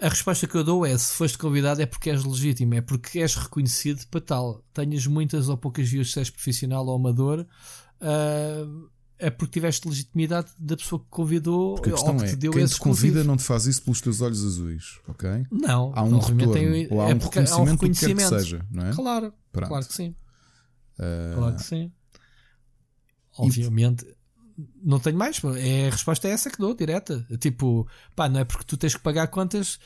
A resposta que eu dou é: se foste convidado, é porque és legítimo, é porque és reconhecido para tal. Tenhas muitas ou poucas views, se és profissional ou amador, uh, é porque tiveste legitimidade da pessoa que convidou porque a questão ou que é, te deu quem esse te convida não te faz isso pelos teus olhos azuis, ok? Não, há um retorno, tem, ou há é um reconhecimento, há um reconhecimento. Que, que seja, não é? Claro, Pronto. claro que sim. Uh... Claro que sim. Obviamente, não tenho mais. É, a resposta é essa que dou, direta. Tipo, pá, não é porque tu tens que pagar contas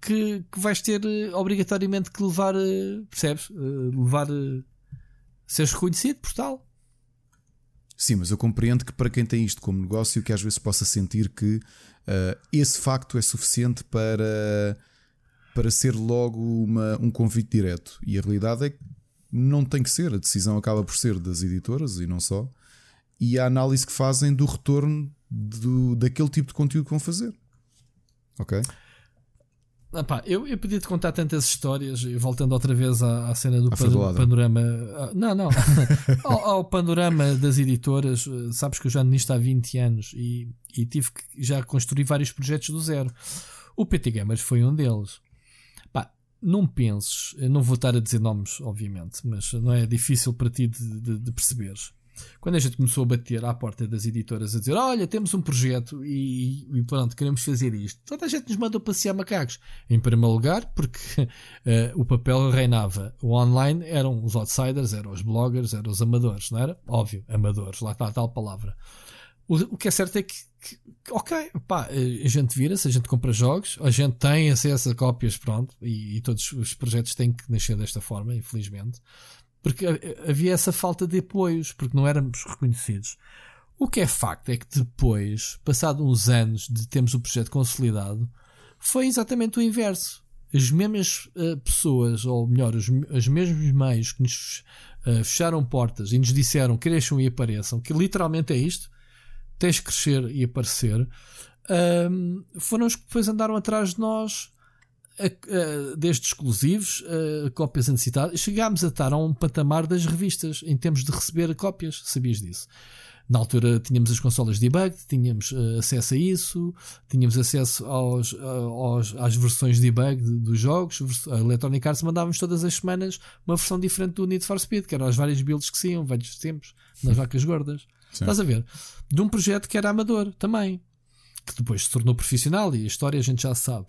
que, que vais ter uh, obrigatoriamente que levar, uh, percebes? Uh, levar, seres reconhecido por tal. Sim, mas eu compreendo que para quem tem isto como negócio, que às vezes possa sentir que esse facto é suficiente para, para ser logo uma, um convite direto. E a realidade é que não tem que ser. A decisão acaba por ser das editoras e não só e a análise que fazem do retorno do, daquele tipo de conteúdo que vão fazer. Ok? Ah, pá, eu, eu podia te contar tantas histórias, voltando outra vez à, à cena do pan, panorama. Ah, não, não. ao, ao, panorama das editoras. Sabes que eu já nisto há 20 anos e, e tive que já construir vários projetos do zero. O PT Gamers foi um deles. Pá, não penses, não vou estar a dizer nomes, obviamente, mas não é difícil para ti de, de, de perceberes quando a gente começou a bater à porta das editoras a dizer: Olha, temos um projeto e, e pronto, queremos fazer isto, toda a gente nos mandou passear macacos. Em primeiro lugar, porque uh, o papel reinava. O online eram os outsiders, eram os bloggers, eram os amadores, não era? Óbvio, amadores, lá está a tal palavra. O, que é certo é que, ok, pá, a gente vira-se, a gente compra jogos, a gente tem acesso a cópias, pronto, e, e todos os projetos têm que nascer desta forma, infelizmente porque havia essa falta de apoios, porque não éramos reconhecidos. O que é facto é que depois, passado uns anos de termos o projeto consolidado, foi exatamente o inverso. As mesmas uh, pessoas, ou melhor, os, os mesmos meios que nos uh, fecharam portas e nos disseram cresçam e apareçam, que literalmente é isto, tens de crescer e aparecer, foram os que depois andaram atrás de nós desde exclusivos, cópias antecipadas, chegámos a estar a um patamar das revistas em termos de receber cópias. Sabias disso? Na altura tínhamos as consolas de debug, tínhamos uh, acesso a isso, tínhamos acesso aos, uh, aos, às versões de debug de, dos jogos. A Electronic Arts mandávamos todas as semanas uma versão diferente do Need for Speed, que eram as várias builds que se iam, vários tempos, nas vacas gordas. Sim. Estás a ver? De um projeto que era amador também, que depois se tornou profissional e a história a gente já sabe.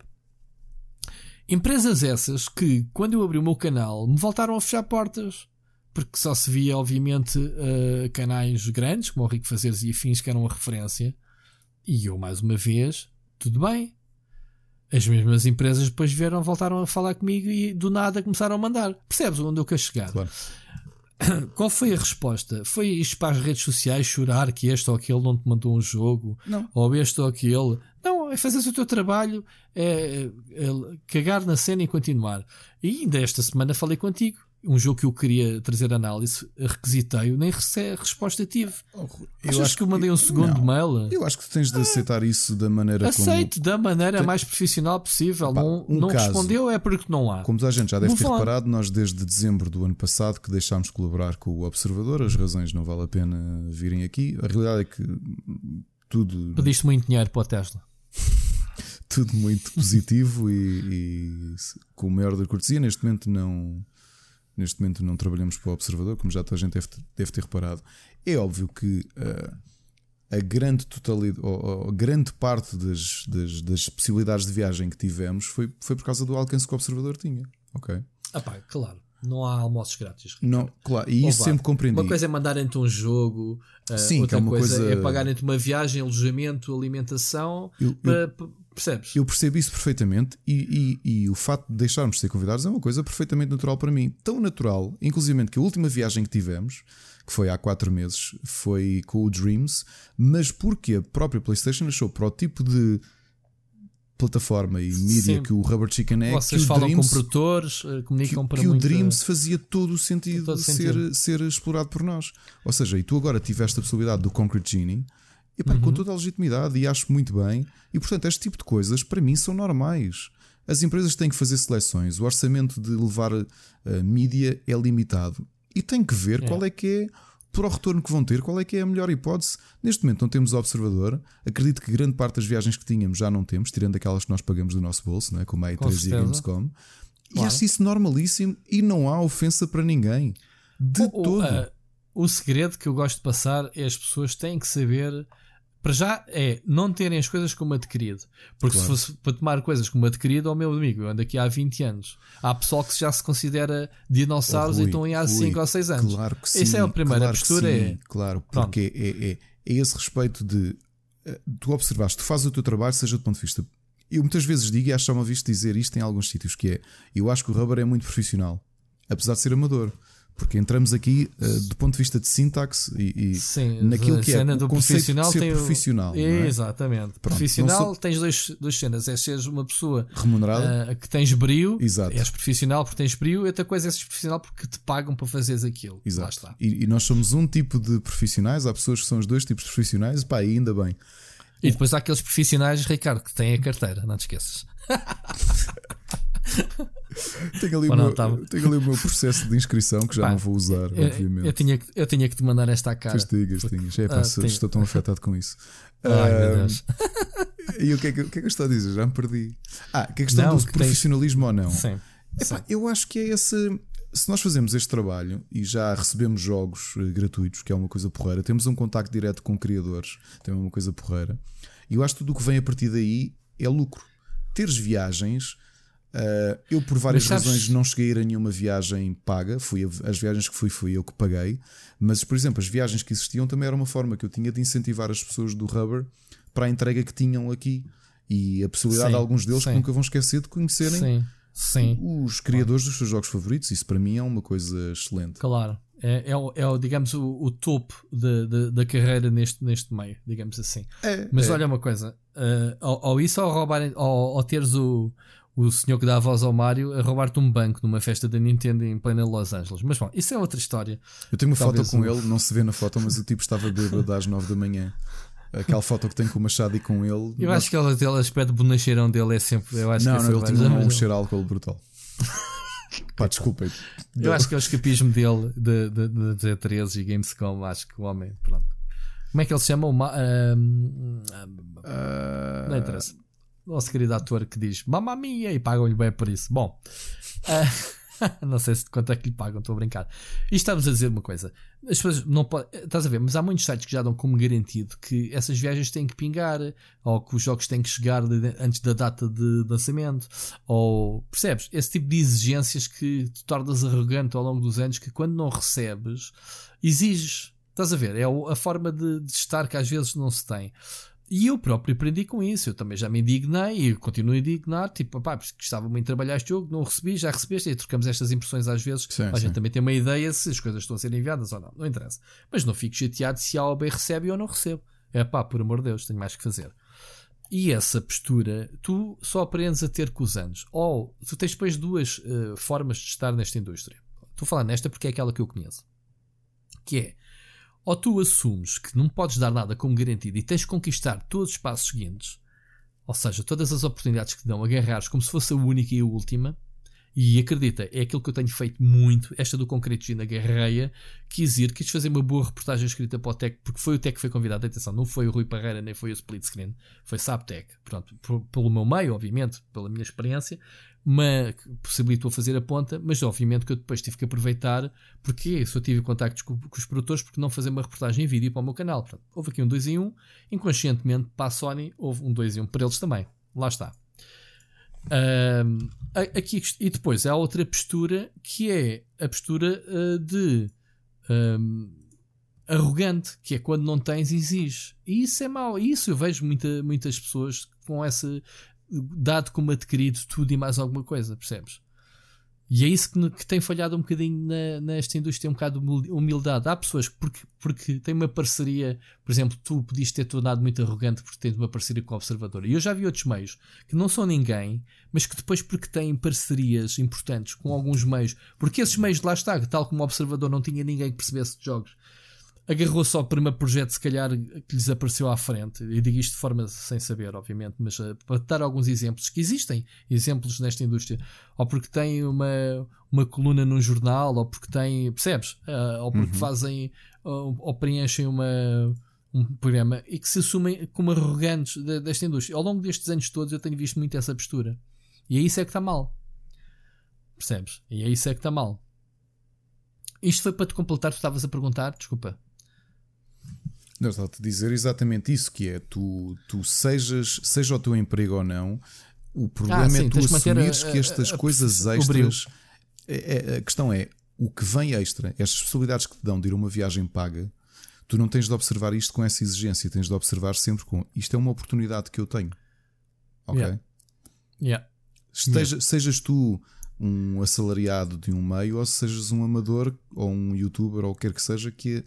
Empresas essas que, quando eu abri o meu canal, me voltaram a fechar portas. Porque só se via, obviamente, uh, canais grandes, como o Rico Fazeres e afins, que eram uma referência. E eu, mais uma vez, tudo bem. As mesmas empresas depois vieram, voltaram a falar comigo e do nada começaram a mandar. Percebes onde eu quero chegar? Claro. Qual foi a resposta? Foi isto para as redes sociais chorar que este ou aquele não te mandou um jogo? Não. Ou este ou aquele? Não, é fazer o teu trabalho, é, é, cagar na cena e continuar. E ainda esta semana falei contigo um jogo que eu queria trazer análise, requisitei-o, nem resposta tive. Oh, Achas acho que eu mandei um segundo não, mail? Eu acho que tu tens de aceitar isso da maneira Aceito, como... da maneira Tem... mais profissional possível. não um não caso, respondeu é porque não há. Como a gente já deve ter reparado, nós desde dezembro do ano passado que deixámos de colaborar com o Observador, as razões não vale a pena virem aqui. A realidade é que tudo. Pediste muito dinheiro para a Tesla. Tudo muito positivo e, e com o maior da cortesia. Neste momento não Neste momento não trabalhamos para o observador, como já toda a gente deve, deve ter reparado. É óbvio que uh, a grande totalidade, ou, ou grande parte das, das, das, possibilidades de viagem que tivemos foi, foi por causa do alcance que o observador tinha. Ok? Ah, pá, claro. Não há almoços grátis. Não, claro, e isso sempre compreendi. Uma coisa é mandarem-te um jogo, uh, Sim, outra é coisa, coisa, é pagarem-te uma viagem, alojamento, alimentação eu, para, eu, Percebes? Eu percebo isso perfeitamente e, e, e, o facto de deixarmos de ser convidados é uma coisa perfeitamente natural para mim. Tão natural, inclusive que a última viagem que tivemos, que foi há 4 meses, foi com o Dreams, mas porque a própria PlayStation achou para o tipo de plataforma e mídia que o Rubber Chicken é. Vocês que falam Dreams, com produtores, eh, comunicam que, para que muita... o Dreams fazia todo o sentido todo de sentido. Ser, ser explorado por nós. Ou seja, e tu agora tiveste a possibilidade do Concrete Genie e, pá, uhum. com toda a legitimidade e acho muito bem. E portanto, este tipo de coisas para mim são normais. As empresas têm que fazer seleções, o orçamento de levar a, a mídia é limitado e tem que ver é. qual é que é para o retorno que vão ter, qual é que é a melhor hipótese? Neste momento não temos observador. Acredito que grande parte das viagens que tínhamos já não temos, tirando aquelas que nós pagamos do nosso bolso, né? como a E3 e a Gamescom. Claro. E acho isso normalíssimo e não há ofensa para ninguém. De o, todo. O, uh, o segredo que eu gosto de passar é as pessoas têm que saber para já é não terem as coisas como adquirido. Porque claro. se fosse para tomar coisas como adquirido, ao meu amigo, eu ando aqui há 20 anos. Há pessoal que já se consideira dinossauros oh, Rui, e estão aí há 5 ou 6 anos. Claro que sim. Essa é a primeira claro postura. Sim, é... Claro, porque é, é, é, esse respeito de eh, tu observaste, tu fazes o teu trabalho, seja do ponto de vista. Eu muitas vezes digo e acho que já uma vez dizer isto em alguns sítios, que é eu acho que o rubber é muito profissional, apesar de ser amador. Porque entramos aqui uh, do ponto de vista de sintaxe e, e Sim, naquilo que é o profissional de ser tem profissional. O... É? Exatamente. Pronto, profissional sou... tens dois, duas cenas: é seres uma pessoa remunerada uh, que tens brio, Exato. és profissional porque tens brio, e outra coisa é seres profissional porque te pagam para fazeres aquilo. Exato. E, e, nós somos um tipo de profissionais, há pessoas que são os dois tipos de profissionais, pá, e ainda bem. E depois há aqueles profissionais, Ricardo, que têm a carteira, não te esqueças. tenho, ali meu, tenho, ali o meu processo de inscrição que já Pá, não vou usar, eu, obviamente. Eu tinha, eu tinha que te mandar esta cara. Pois digas, tinhas. É, pá, ah, estou tão afetado com isso. Ai, meu Deus. E o que, é que, o que, é que eu estou a dizer? Já me perdi. Ah, que a questão não, do que profissionalismo tens... ou não. Sim. Epá, Sim. Eu acho que é esse. Se nós fazemos este trabalho e já recebemos jogos uh, gratuitos, que é uma coisa porreira, temos um contacto direto com criadores, também é uma coisa porreira, e eu acho que tudo o que vem a partir daí é lucro. Teres viagens Uh, eu, por várias sabes... razões, não cheguei a ir a nenhuma viagem paga. Fui a, as viagens que fui, fui eu que paguei. Mas, por exemplo, as viagens que existiam também era uma forma que eu tinha de incentivar as pessoas do Rubber para a entrega que tinham aqui. E a possibilidade sim, de alguns deles que nunca vão esquecer de conhecerem sim, sim. os criadores dos seus jogos favoritos. Isso para mim é uma coisa excelente. Claro. É, é, o, é digamos, o, o topo de, de, da carreira neste, neste meio, digamos assim. É, Mas é. olha uma coisa: uh, ou, ou, isso ou roubarem, ou, ou teres o o senhor que dá a voz ao Mario a roubar-te um banco numa festa da Nintendo em plena Los Angeles. Mas bom, isso é outra história. Eu tenho uma Talvez foto com um... ele, não se vê na foto, mas o tipo estava bêbado às 9 da manhã. Aquela foto que tem com o Machado e com ele. Eu acho que aquele aspecto de bonecheirão dele é sempre. Eu acho não, que é não, ele tinha um cheiro a álcool brutal. Pá, desculpem. Eu acho que é o escapismo dele de, de, de, de 13 e Gamescom. Acho que o homem, pronto. Como é que ele se chama? O Ma, uh, uh, não interessa nosso querido ator que diz Mamma mia e pagam-lhe bem por isso. Bom, uh, não sei se quanto é que lhe pagam, estou a brincar. E estamos a dizer uma coisa: as pessoas não podem, estás a ver, mas há muitos sites que já dão como garantido que essas viagens têm que pingar, ou que os jogos têm que chegar de, antes da data de lançamento, ou percebes? Esse tipo de exigências que te tornas arrogante ao longo dos anos, que quando não recebes, exiges. Estás a ver? É a forma de, de estar que às vezes não se tem. E eu próprio aprendi com isso. Eu também já me indignei e continuo a indignar. Tipo, pá, gostava muito de trabalhar este jogo, não o recebi, já recebeste. E trocamos estas impressões às vezes. Sim, a sim. gente também tem uma ideia se as coisas estão a ser enviadas ou não. Não interessa. Mas não fico chateado se a OB recebe ou não recebo. É pá, por amor de Deus, tenho mais que fazer. E essa postura, tu só aprendes a ter com os anos. Ou tu tens depois duas uh, formas de estar nesta indústria. Estou a falar nesta porque é aquela que eu conheço. Que é ou tu assumes que não podes dar nada como garantido e tens de conquistar todos os passos seguintes, ou seja, todas as oportunidades que te dão, agarrares como se fosse a única e a última, e acredita, é aquilo que eu tenho feito muito, esta do concreto na Guerreia, quis ir, quis fazer uma boa reportagem escrita para o Tech, porque foi o Tech que foi convidado, atenção, não foi o Rui Parreira, nem foi o Split Screen, foi Sabtech, pronto, pelo meu meio, obviamente, pela minha experiência, mas possibilitou fazer a ponta, mas obviamente que eu depois tive que aproveitar, porque eu tive contactos com, com, os produtores, porque não fazer uma reportagem em vídeo para o meu canal. Portanto, houve aqui um 2 em 1, um, inconscientemente para a Sony houve um 2 em 1 um para eles também. Lá está. Aqui, e depois há outra postura que é a postura uh, de arrogante, que é quando não tens, exige. E isso é mau. E isso eu vejo muita, muitas pessoas com essa dado como adquirido tudo e mais alguma coisa, percebes? E é isso que, que tem falhado um bocadinho na, nesta indústria, um bocado de humildade. Há pessoas que, porque, porque têm uma parceria, por exemplo, tu podias ter tornado muito arrogante porque tens uma parceria com o Observador. E eu já vi outros meios que não são ninguém, mas que depois, porque têm parcerias importantes com alguns meios, porque esses meios lá está, tal como o Observador não tinha ninguém que percebesse de jogos, agarrou só para um projeto, se calhar, que lhes apareceu à frente. Eu digo isto de forma sem saber, obviamente, mas uh, para dar alguns exemplos, que existem exemplos nesta indústria, ou porque têm uma, uma coluna num jornal, ou porque têm, percebes? Uh, ou porque uhum. fazem, uh, ou preenchem uma, um programa e que se assumem como arrogantes de, desta indústria. Ao longo destes anos todos eu tenho visto muito essa postura. E é isso é que está mal. Percebes? E é isso é que está mal. Isto foi para te completar, tu estavas a perguntar, desculpa. Não, estava-te a dizer exatamente isso, que é tu, tu sejas, seja o teu emprego ou não, o problema ah, sim, é tu assumires a, que estas a, a, coisas extras. É, é, a questão é o que vem extra, estas possibilidades que te dão de ir a uma viagem paga, tu não tens de observar isto com essa exigência, tens de observar sempre com isto é uma oportunidade que eu tenho. Ok? Yeah. Yeah. Esteja, yeah. Sejas tu um assalariado de um meio ou sejas um amador ou um youtuber ou o que quer que seja que é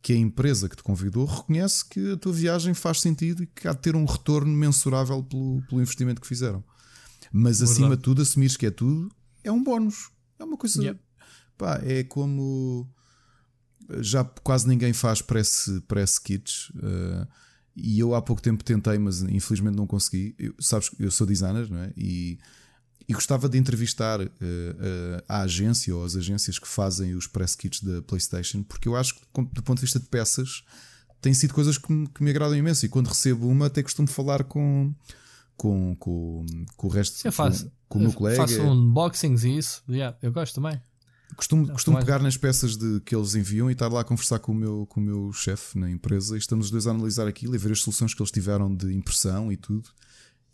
que a empresa que te convidou reconhece que a tua viagem faz sentido e que há de ter um retorno mensurável pelo, pelo investimento que fizeram. Mas Verdade. acima de tudo, assumires que é tudo, é um bónus. É uma coisa. Yep. Pá, é como. Já quase ninguém faz press, press kits. Uh, e eu há pouco tempo tentei, mas infelizmente não consegui. Eu, sabes, eu sou designer, não é? E e gostava de entrevistar uh, uh, a agência ou as agências que fazem os press kits da PlayStation, porque eu acho que, do ponto de vista de peças, tem sido coisas que me, que me agradam imenso. E quando recebo uma, até costumo falar com, com, com, com o resto eu faço, com, com o meu colega. Faço unboxings e isso, yeah, eu gosto também. Costumo, costumo pegar nas peças de, que eles enviam e estar lá a conversar com o meu, com o meu chefe na empresa e estamos os dois a analisar aquilo e ver as soluções que eles tiveram de impressão e tudo.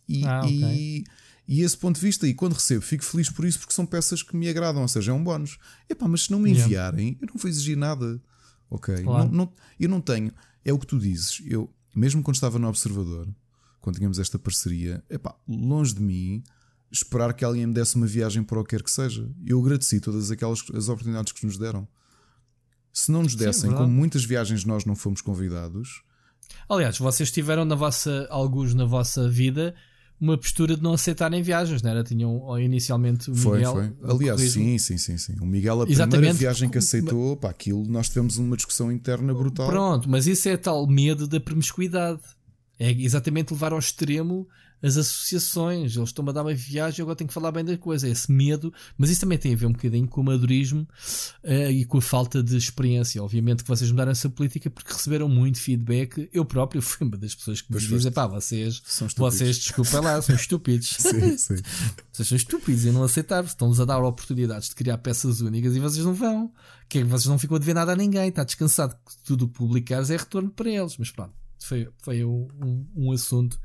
E, ah, okay. e e esse ponto de vista, e quando recebo, fico feliz por isso porque são peças que me agradam, ou seja, é um bónus. Epá, mas se não me enviarem, yeah. eu não vou exigir nada. Ok? Claro. Não, não, eu não tenho. É o que tu dizes. Eu, mesmo quando estava no Observador, quando tínhamos esta parceria, epá, longe de mim esperar que alguém me desse uma viagem para o que quer que seja. Eu agradeci todas aquelas as oportunidades que nos deram. Se não nos dessem, Sim, como muitas viagens nós não fomos convidados. Aliás, vocês tiveram na vossa, alguns na vossa vida uma postura de não aceitarem viagens, não era? Tinham inicialmente o foi, Miguel. Foi, Aliás, sim, sim, sim, sim. O Miguel, a Exatamente. primeira viagem que aceitou, pá, aquilo nós tivemos uma discussão interna brutal. Pronto, mas isso é tal medo da promiscuidade. É exatamente levar ao extremo as associações, eles estão a dar uma viagem, agora tenho que falar bem da coisa, esse medo, mas isso também tem a ver um bocadinho com o madurismo uh, e com a falta de experiência. Obviamente que vocês mudaram essa política porque receberam muito feedback. Eu próprio fui uma das pessoas que me dizem, pá, vocês, vocês, desculpa lá, são estúpidos. sim, sim. vocês são estúpidos e não aceitaram, estão-nos a dar oportunidades de criar peças únicas e vocês não vão. Que é vocês não ficam a dever nada a ninguém, está descansado que tudo o que publicares é retorno para eles. Mas pronto, foi, foi um, um assunto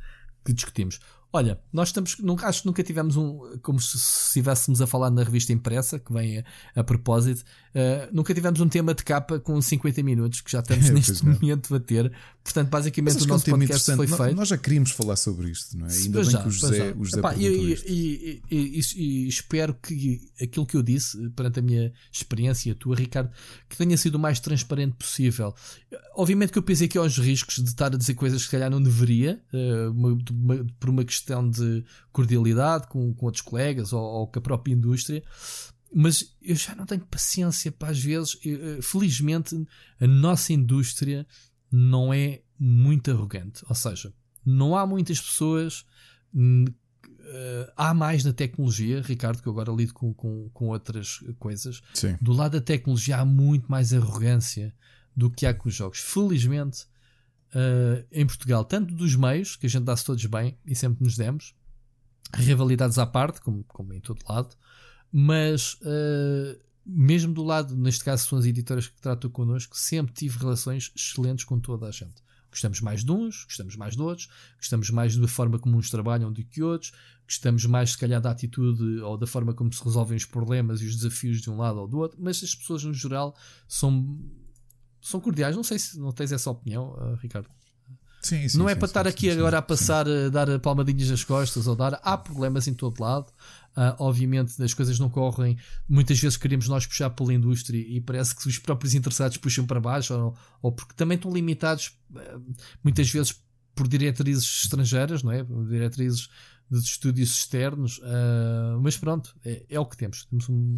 que discutimos. Olha, nós estamos, nunca, acho que nunca tivemos um, como se estivéssemos a falar na revista impressa, que vem a, a propósito, uh, nunca tivemos um tema de capa com 50 minutos, que já estamos neste momento a ter. Portanto, basicamente o nosso um podcast foi feito. Nós já queríamos falar sobre isto, não é? Ainda pois bem já, que o José, o José Epá, e, e, e, e, espero que aquilo que eu disse, perante a minha experiência, a tua, Ricardo, que tenha sido o mais transparente possível. Obviamente que eu pensei aqui aos riscos de estar a dizer coisas que se calhar não deveria, uh, uma, uma, por uma questão de cordialidade com, com outros colegas ou, ou com a própria indústria mas eu já não tenho paciência para às vezes. Eh, felizmente, a nossa indústria não é muito arrogante. Ou seja, não há muitas pessoas. Uh, há mais na tecnologia, Ricardo, que eu agora lido com, com, com outras coisas. Sim. Do lado da tecnologia há muito mais arrogância do que há com os jogos. Felizmente, uh, em Portugal, tanto dos meios, que a gente dá-se todos bem e sempre nos demos, rivalidades à parte, como, como em todo lado, mas uh, mesmo do lado, neste caso são as editoras que tratam connosco, sempre tive relações excelentes com toda a gente. Gostamos mais de uns, gostamos mais de outros, gostamos mais da forma como uns trabalham do que outros, gostamos mais, se calhar, da atitude ou da forma como se resolvem os problemas e os desafios de um lado ou do outro, mas as pessoas, no geral, são, são cordiais. Não sei se não tens essa opinião, uh, Ricardo. Sim, sim, não é sim, para estar aqui agora a passar a dar palmadinhas nas costas ou dar. Há problemas em todo lado. Uh, obviamente as coisas não correm. Muitas vezes queremos nós puxar pela indústria e parece que os próprios interessados puxam para baixo, ou, ou porque também estão limitados uh, muitas vezes por diretrizes estrangeiras, não é? Diretrizes de estúdios externos, uh, mas pronto, é, é, o que temos. Temos um,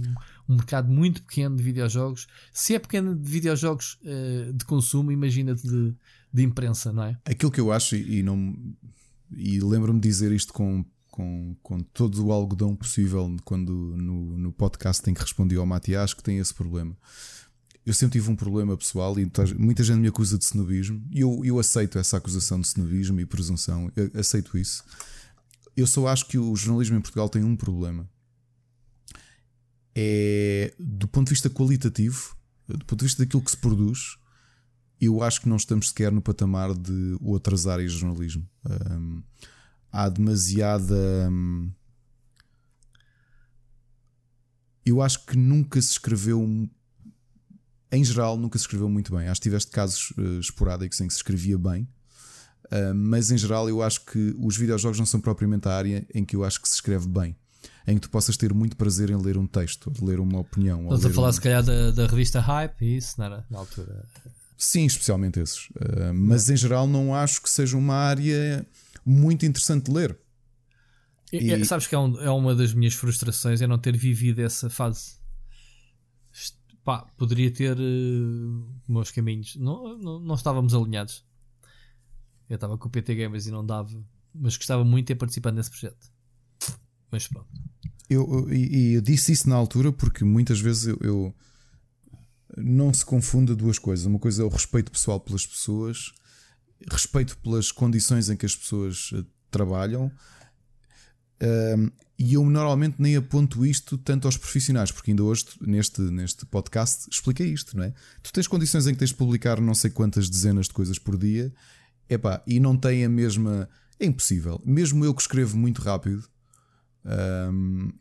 um, mercado muito pequeno de videojogos. Se é pequeno de videojogos uh, de consumo, imagina-te de, de, imprensa, não é? Aquilo que eu acho, e, não e lembro-me de dizer isto com, com, com todo o algodão possível quando no, no podcast em que respondi ao Matias, que tem esse problema. Eu sempre tive um problema pessoal e muita gente me acusa de snobismo e eu, eu aceito essa acusação de snobismo e presunção, eu aceito isso eu só acho que o jornalismo em Portugal tem um problema. É do ponto de vista qualitativo, do ponto de vista daquilo que se produz, eu acho que não estamos sequer no patamar de outras áreas de jornalismo. Um, há demasiada. Um, eu acho que nunca se escreveu. Em geral, nunca se escreveu muito bem. Acho que tiveste casos uh, esporádicos em que se escrevia bem, Uh, mas em geral eu acho que os videojogos não são propriamente a área em que eu acho que se escreve bem. Em que tu possas ter muito prazer em ler um texto, ler uma opinião. Estás a falar um... se calhar da, da revista Hype isso, não era? Na altura. Sim, especialmente esses. Uh, mas em geral não acho que seja uma área muito interessante de ler. E, e... Sabes que é, um, é, uma das minhas frustrações é não ter vivido essa fase. Pá, poderia ter uh, meus caminhos. Não, não, não estávamos alinhados. Eu estava com o PT Gamers e não dava, mas gostava muito de ter participado nesse projeto. Mas pronto. Eu, e eu, disse isso na altura porque muitas vezes eu, eu não se confunda duas coisas. Uma coisa é o respeito pessoal pelas pessoas, respeito pelas condições em que as pessoas eh, trabalham. Um, e eu normalmente nem aponto isto tanto aos profissionais, porque ainda hoje, neste, neste podcast, expliquei isto, não é? Tu tens condições em que tens de publicar não sei quantas dezenas de coisas por dia Epá, e não tem a mesma. É impossível. Mesmo eu que escrevo muito rápido, hum,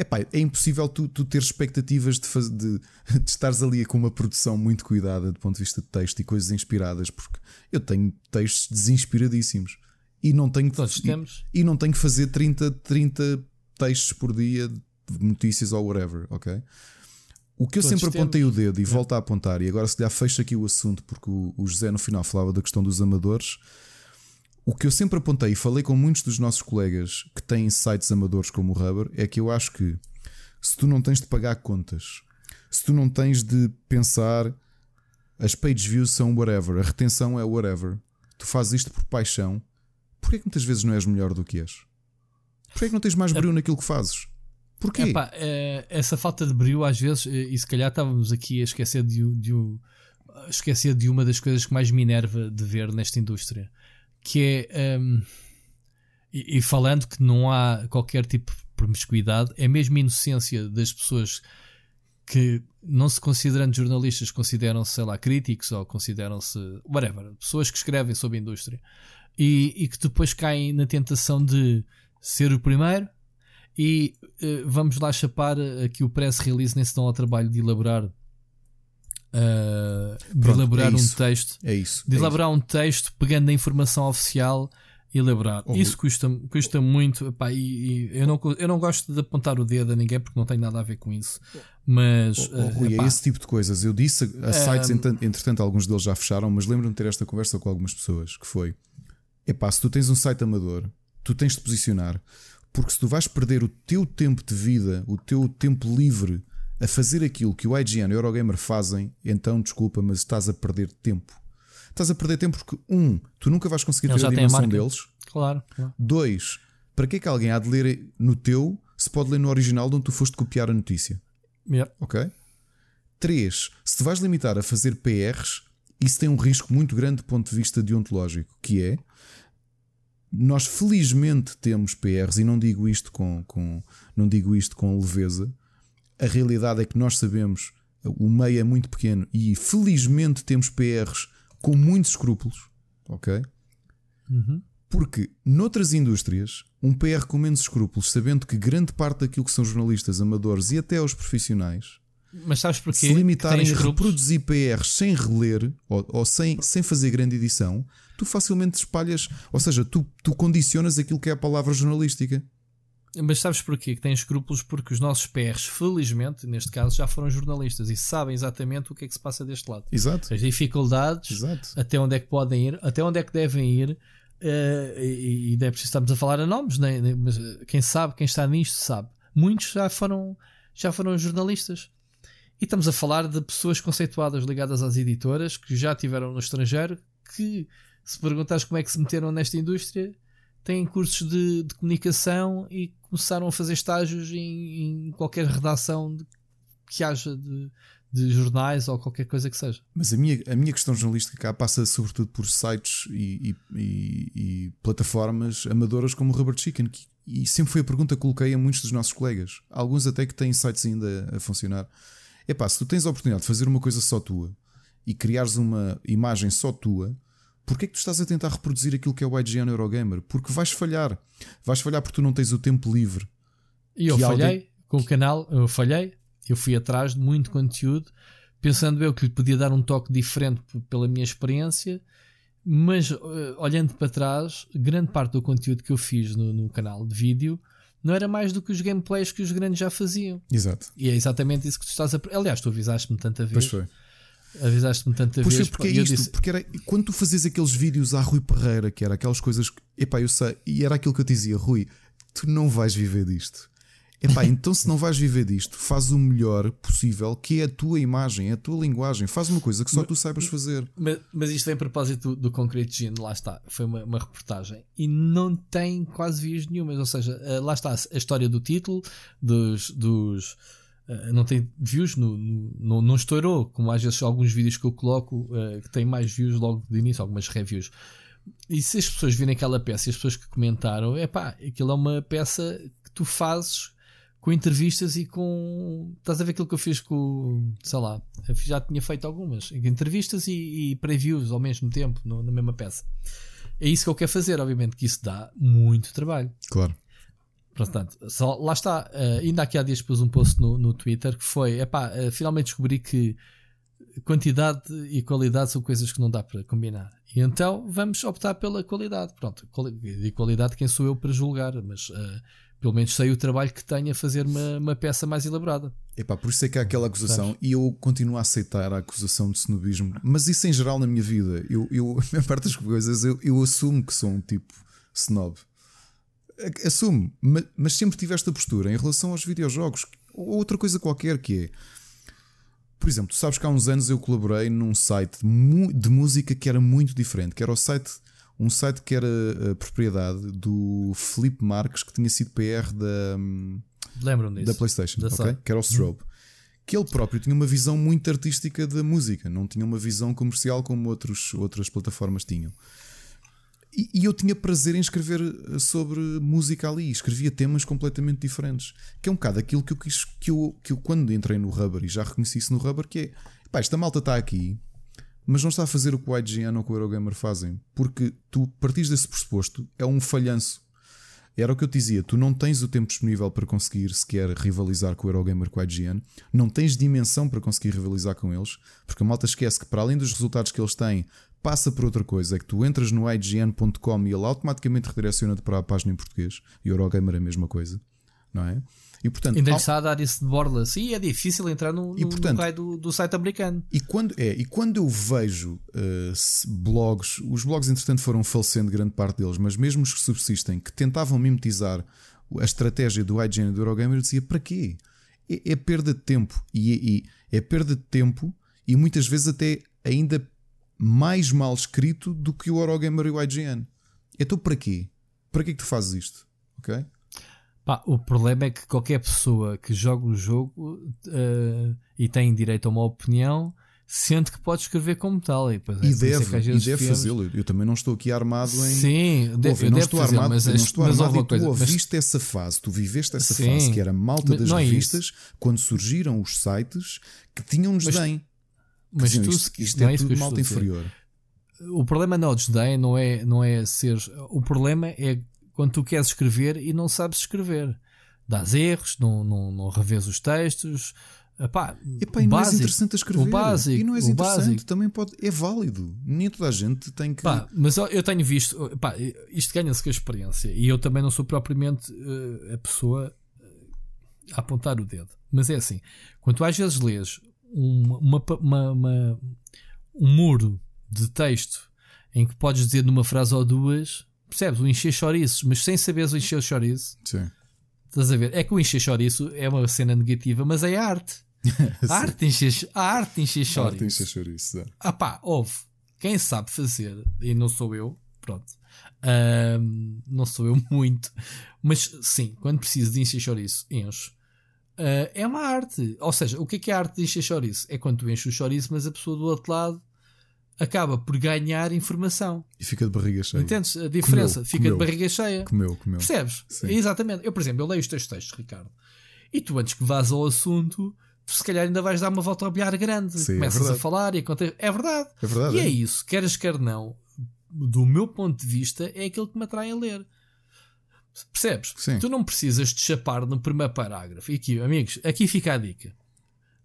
epá, é impossível tu, tu ter expectativas de, faz, de, de estares ali com uma produção muito cuidada do ponto de vista de texto e coisas inspiradas, porque eu tenho textos desinspiradíssimos e não tenho, Todos temos. E, e não tenho que fazer 30, 30 textos por dia de notícias ou whatever, ok? O que eu Todos sempre apontei temos. o dedo e é. volto a apontar, e agora se calhar fecha aqui o assunto, porque o, o José no final falava da questão dos amadores. O que eu sempre apontei e falei com muitos dos nossos colegas que têm sites amadores como o Rubber é que eu acho que se tu não tens de pagar contas, se tu não tens de pensar as page views são whatever, a retenção é whatever, tu fazes isto por paixão, porquê que muitas vezes não és melhor do que és? Porquê que não tens mais brilho naquilo que fazes? Porquê? Epá, é, essa falta de brilho, às vezes, eh, e se calhar estávamos aqui a esquecer de, de, esquecer de uma das coisas que mais me enerva de ver nesta indústria, que é. Um, e, e, falando que não há qualquer tipo de promiscuidade, é mesmo inocência das pessoas que, não se considerando jornalistas, consideram-se, sei lá, críticos ou consideram-se, whatever, pessoas que escrevem sobre a indústria e, e que depois caem na tentação de ser o primeiro e uh, vamos lá chapar aqui o press release, nem se dão ao trabalho de elaborar. Uh, de Pronto, elaborar é um texto. É isso. De é elaborar isso. um texto pegando a informação oficial e elaborar. Isso custa, custa muito. Epá, e, e, eu, não, eu não gosto de apontar o dedo a ninguém porque não tem nada a ver com isso. Mas. Oh, Rui, é esse tipo de coisas. Eu disse a, sites, um, entretanto, alguns deles já fecharam, mas lembro-me de ter esta conversa com algumas pessoas que foi. Epá, se tu tens um site amador, tu tens de posicionar. Porque se tu vais perder o teu tempo de vida, o teu tempo livre a fazer aquilo que o IGN e o Eurogamer fazem, então desculpa, mas estás a perder tempo. Estás a perder tempo porque, um, tu nunca vais conseguir ver a dimensão deles. Claro, claro. Dois, para que é que alguém há de ler no teu se pode ler no original de onde tu foste copiar a notícia? Yeah. Ok? Três, se te vais limitar a fazer PRs, isso tem um risco muito grande do ponto de vista deontológico, que é nós felizmente temos PRs e não digo isto com, com, não digo isto com leveza. A realidade é que nós sabemos o meio é muito pequeno e felizmente temos PRs com muitos escrúpulos, ok? Uhum. Porque noutras indústrias, um PR com menos escrúpulos, sabendo que grande parte daquilo que são jornalistas amadores e até os profissionais mas sabes porquê? se limitarem a reproduzir PRs sem reler ou, ou, sem, sem fazer grande edição, tu facilmente espalhas, ou seja, tu, tu condicionas aquilo que é a palavra jornalística. Mas sabes porquê? Que têm escrúpulos porque os nossos PRs, felizmente, neste caso, já foram jornalistas e sabem exatamente o que é que se passa deste lado. Exato. As dificuldades, Exato. até onde é que podem ir, até onde é que devem ir. Uh, e, e não é preciso estarmos a falar a nomes, né? mas eh, quem sabe, quem está nisto sabe. Muitos já foram, já foram jornalistas. E estamos a falar de pessoas conceituadas ligadas às editoras que já tiveram no estrangeiro, que se perguntares como é que se meteram nesta indústria, têm cursos de, de comunicação e começaram a fazer estágios em, em qualquer redação de, que haja de, de, jornais ou qualquer coisa que seja. Mas a minha, a minha questão jornalística cá passa sobretudo por sites e, e, e, plataformas amadoras como o Rubber Chicken, que, e sempre foi a pergunta que coloquei a muitos dos nossos colegas, alguns até que têm sites ainda a funcionar. É pá, se tu tens a oportunidade de fazer uma coisa só tua e criares uma imagem só tua, Porquê é que tu estás a tentar reproduzir aquilo que é o IGN Eurogamer? Porque vais falhar. Vais falhar porque tu não tens o tempo livre. E eu falhei alguém... com o canal, eu falhei. Eu fui atrás de muito conteúdo, pensando eu que lhe podia dar um toque diferente pela minha experiência, mas uh, olhando para trás, grande parte do conteúdo que eu fiz no, no canal de vídeo não era mais do que os gameplays que os grandes já faziam. Exato. E é exatamente isso que tu estás a. Aliás, tu avisaste-me tanta vez. Pois foi Avisaste-me tanta Puxa, vez. porque é isto, disse... porque era, quando tu fazias aqueles vídeos à Rui Pereira, que era aquelas coisas que, epá, eu sei, e era aquilo que eu te dizia, Rui, tu não vais viver disto. Epá, então se não vais viver disto, faz o melhor possível, que é a tua imagem, é a tua linguagem, faz uma coisa que só tu saibas fazer. Mas, mas isto vem a propósito do, do Concrete Gene, lá está, foi uma, uma, reportagem e não tem quase vias nenhumas, ou seja, eh, lá está a história do título, dos, dos Uh, não tem views, no, no, no, não estourou, como às vezes alguns vídeos que eu coloco uh, que têm mais views logo de início, algumas reviews. E se as pessoas virem aquela peça e as pessoas que comentaram, é pá, aquilo é uma peça que tu fazes com entrevistas e com. Estás a ver aquilo que eu fiz com. Sei lá, já tinha feito algumas. Entrevistas e, e previews ao mesmo tempo, no, na mesma peça. É isso que eu quero fazer, obviamente, que isso dá muito trabalho. Claro. Portanto, só, lá está. Uh, ainda aqui há dias pus um post no, no Twitter que foi: epá, uh, finalmente descobri que quantidade e qualidade são coisas que não dá para combinar. E então vamos optar pela qualidade. Pronto, de qualidade, quem sou eu para julgar? Mas uh, pelo menos sei o trabalho que tenho a fazer uma, uma peça mais elaborada. Epá, por isso é que há aquela acusação Sabes? e eu continuo a aceitar a acusação de snobismo, mas isso em geral na minha vida. Eu, eu a maior parte das coisas eu, eu assumo que sou um tipo snob assume, mas sempre tive esta postura em relação aos videojogos ou outra coisa qualquer que é. Por exemplo, tu sabes que há uns anos eu colaborei num site de música que era muito diferente, que era o site, um site que era a propriedade do Felipe Marques, que tinha sido PR da, da PlayStation, okay? que era o Strobe. Que ele próprio tinha uma visão muito artística da música, não tinha uma visão comercial como outros, outras plataformas tinham. E, eu tinha prazer em escrever eh, sobre música ali, escrevia temas completamente diferentes. Que é um bocado aquilo que eu quis, que eu, que eu quando entrei no Rubber, e já reconheci isso no Rubber, que é pá, esta malta está aqui, mas não está a fazer o que o IGN ou o Eurogamer fazem, porque tu partis desse pressuposto, é um falhanço. Era o que eu te dizia, tu não tens o tempo disponível para conseguir sequer rivalizar com o Eurogamer com o IGN, não tens dimensão para conseguir rivalizar com eles, porque a malta esquece que para além dos resultados que eles têm, passa por outra coisa, é que tu entras no ign.com e ele automaticamente redireciona-te para a página em português. E Eurogamer é a mesma coisa, não é? E portanto, está a isso de borla. Sim, é difícil entrar no, e, portanto, no do, do, site americano. E quando, é, e quando eu vejo uh, blogs, os blogs entretanto foram falecendo grande parte deles, mas mesmo os que subsistem, que tentavam mimetizar a estratégia do IGN e do Eurogamer, eu dizia para quê? É, é perda de tempo. E, e é perda de tempo e muitas vezes até ainda mais mal escrito do que o Eurogamer e o IGN. Então para quê? Para que é que tu fazes isto? Ok? Pá, o problema é que qualquer pessoa que joga o jogo uh, e tem direito a uma opinião sente que pode escrever como tal. E, depois, é e deve, é e deve fazê-lo. Eu também não estou aqui armado em. Sim, deve, eu não estou armado, mas, não estou mas armado e tu coisa, ouviste mas... essa fase, tu viveste essa sim, fase que era malta das é revistas, é quando surgiram os sites que tinham desdém. Mas tu, isto, isto é, é tudo malta inferior. O problema não é o desdém, não é, não é ser. O problema é quando tu queres escrever e não sabes escrever. Dás erros, não, não, não revês os textos, Epá, Epá, e não básico, és interessante a escrever. O básico, e não és interessante, básico. também pode. É válido. Nem toda a gente tem que. Pá, mas eu tenho visto. Pá, isto ganha-se com a experiência. E eu também não sou propriamente uh, a pessoa a apontar o dedo. Mas é assim: quando tu às vezes lês uma, uma, uma, um muro de texto em que podes dizer numa frase ou duas, percebes? O encher chouriços, mas sem saberes o encher chouriço. Sim. Estás a ver? É que o encher chouriço é uma cena negativa, mas é arte. a arte enche, a arte enche chouriço. A arte enche chouriço. É. Ah pá, houve. Quem sabe fazer, e não sou eu, pronto. não sou eu muito, mas sim, quando preciso de encher chouriço, encho. Uh, é uma arte. Ou seja, o que é que é a arte de encher chouriço? É quando tu enches o chouriço, mas a pessoa do outro lado acaba por ganhar informação. E fica de barriga cheia. Entendes a diferença? Comeu, fica comeu, de barriga cheia. Comeu, comeu. Percebes? Sim. Exatamente. Eu, por exemplo, eu leio os teus textos, Ricardo, e tu antes que vás ao assunto, se calhar ainda vais dar uma volta ao bilhar grande. Sim, é Começas é a falar e acontece. É verdade. É verdade. E é, é isso, queres quer não, do meu ponto de vista, é aquilo que me atrai a ler. Percebes? Sim. Tu não precisas de chapar no primeiro parágrafo. E aqui, amigos, aqui fica a dica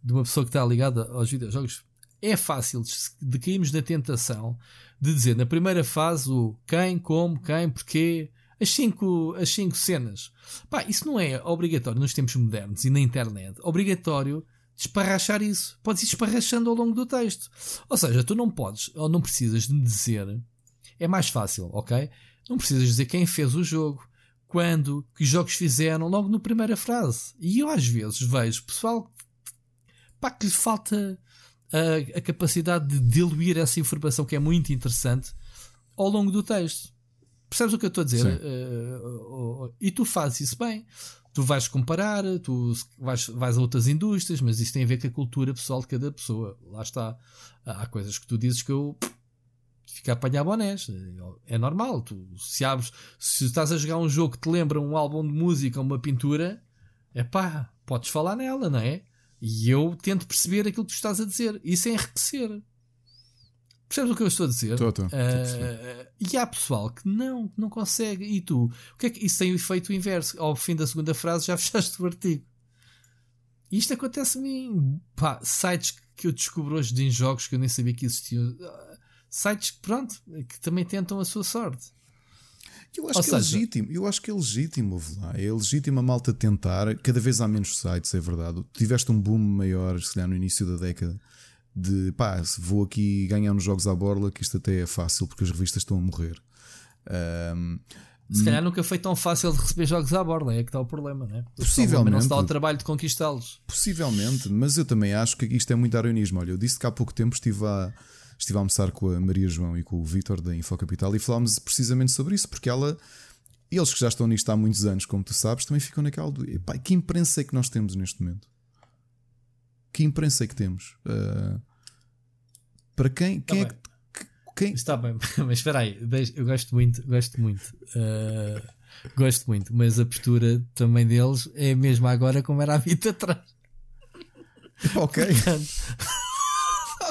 de uma pessoa que está ligada aos videojogos. É fácil de cairmos na tentação de dizer na primeira fase o quem, como, quem, porquê, as cinco, as cinco cenas. Pá, isso não é obrigatório nos tempos modernos e na internet. Obrigatório desparrachar isso. Podes ir esparrachando ao longo do texto. Ou seja, tu não podes ou não precisas de me dizer. É mais fácil, ok? Não precisas dizer quem fez o jogo, quando, que jogos fizeram, logo na primeira frase. E eu às vezes vejo pessoal pá, que lhe falta a, a capacidade de diluir essa informação que é muito interessante ao longo do texto. Percebes o que eu estou a dizer? Uh, uh, uh, e tu fazes isso bem. Tu vais comparar, tu vais, vais a outras indústrias, mas isso tem a ver com a cultura pessoal de cada pessoa. Lá está. Há coisas que tu dizes que eu fica a apanhar bonés. É normal. Tu, se abres, se estás a jogar um jogo que te lembra um álbum de música ou uma pintura, é pá, podes falar nela, não é? E eu tento perceber aquilo que tu estás a dizer. Isso é enriquecer. Percebes o que eu estou a dizer? Estou, estou. Uh, e há pessoal que não, não consegue. E tu? O que é que isso tem o efeito inverso? Ao fim da segunda frase já fechaste o artigo. Isto acontece a mim. Pá, sites que eu descubro hoje de jogos que eu nem sabia que existiam. Sites, pronto, que também tentam a sua sorte. Eu acho Ou que é seja, é legítimo, eu acho que é legítimo, lá. É legítimo a malta tentar, cada vez há menos sites, é verdade. Tiveste um boom maior, se calhar no início da década, de pá, vou aqui ganhar uns jogos à borla, que isto até é fácil porque as revistas estão a morrer. Um, se calhar nunca foi tão fácil de receber jogos à borla, é que está o problema, né? Possivelmente. Não se dá o trabalho de conquistá-los. Possivelmente, mas eu também acho que isto é muito aronismo. Olha, eu disse que há pouco tempo estive a, estive a almoçar com a Maria João e com o Vitor da Infocapital e falámos precisamente sobre isso, porque ela, eles que já estão nisto há muitos anos, como tu sabes, também ficam naquela do epá, que imprensa é que nós temos neste momento? Que imprensa é que temos? Uh, para quem, quem é que. Quem... Está bem, mas espera aí, eu gosto muito, gosto muito. Uh, gosto muito, mas a postura também deles é a mesma agora como era há 20 atrás. Ok. Portanto,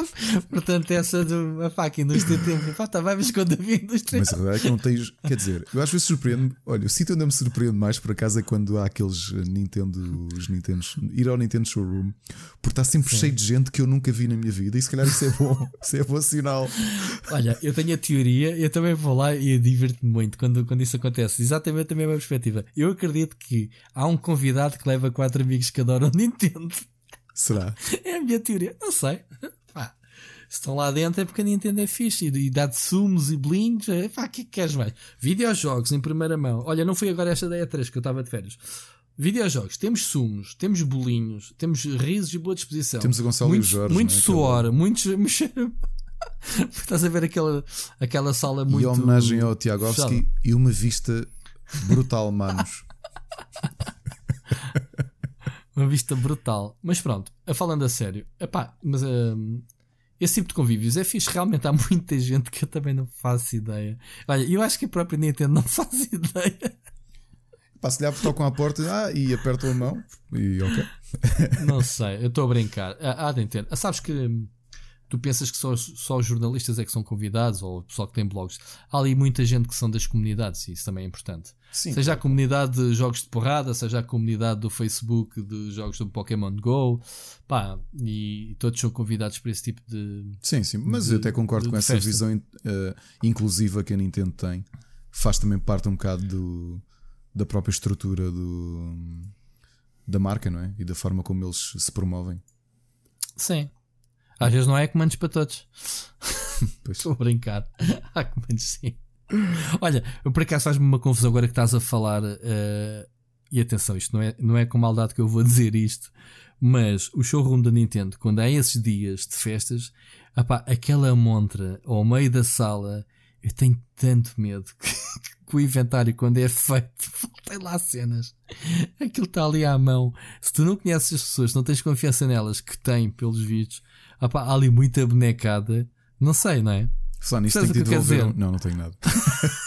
essa do a faca indústria tempo, pá, tá bem, mas quando havia indústria. Mas a verdade é que não tens. Quer dizer, eu às vezes surpreendo. Olha, o sítio onde me surpreende mais por acaso é quando há aqueles Nintendo, os Nintendos, ir ao Nintendo Showroom, porque está sempre Sim. cheio de gente que eu nunca vi na minha vida e se calhar isso é bom, isso é bom sinal. Olha, eu tenho a teoria, eu também vou lá e divirto-me muito quando, quando isso acontece. Exatamente a mesma perspectiva. Eu acredito que há um convidado que leva quatro amigos que adoram Nintendo. Será? É a minha teoria. Não sei estão lá dentro é porque a Nintendo é fixe e, dá-te sumos e blinks. É, pá, o que é que queres mais? Videojogos em primeira mão. Olha, não foi agora esta da E3 que eu estava de férias. Videojogos, temos sumos, temos bolinhos, temos risos e boa disposição. Temos a Gonçalo muito, e o Jorge. Muito é? suor, muitos. Estás a ver aquela, aquela sala muito. E homenagem ao Tiagovski e uma vista brutal, manos. uma vista brutal. Mas pronto, falando a sério, epá, mas uh, esse tipo de convívios é fixe. Realmente há muita gente que eu também não faço ideia. Olha, eu acho que a própria Nintendo não faz ideia. Passa-lhe tocam à porta ah, e apertam a mão e ok. não sei, eu estou a brincar. Ah, sabes que tu pensas que só, só os jornalistas é que são convidados ou o pessoal que tem blogs. Há ali muita gente que são das comunidades e isso também é importante. Sim, seja a comunidade de jogos de porrada, seja a comunidade do Facebook de jogos do Pokémon Go, pá, e todos são convidados para esse tipo de. Sim, sim, mas de, eu até concordo com essa festa. visão uh, inclusiva que a Nintendo tem. Faz também parte um bocado do, da própria estrutura do, da marca, não é? E da forma como eles se promovem. Sim. Às vezes não é comandos para todos. Estou a brincar. Há comandos sim. Olha, por acaso faz-me uma confusão agora que estás a falar. Uh, e atenção, isto não é, não é com maldade que eu vou dizer isto, mas o showroom da Nintendo, quando há esses dias de festas, apá, aquela montra ao meio da sala, eu tenho tanto medo que, que o inventário, quando é feito, tem lá cenas. Aquilo está ali à mão. Se tu não conheces as pessoas, não tens confiança nelas, que têm, pelos vídeos, apá, há ali muita bonecada. Não sei, não é? Só nisso tem que devolver. Um... Não, não tenho nada.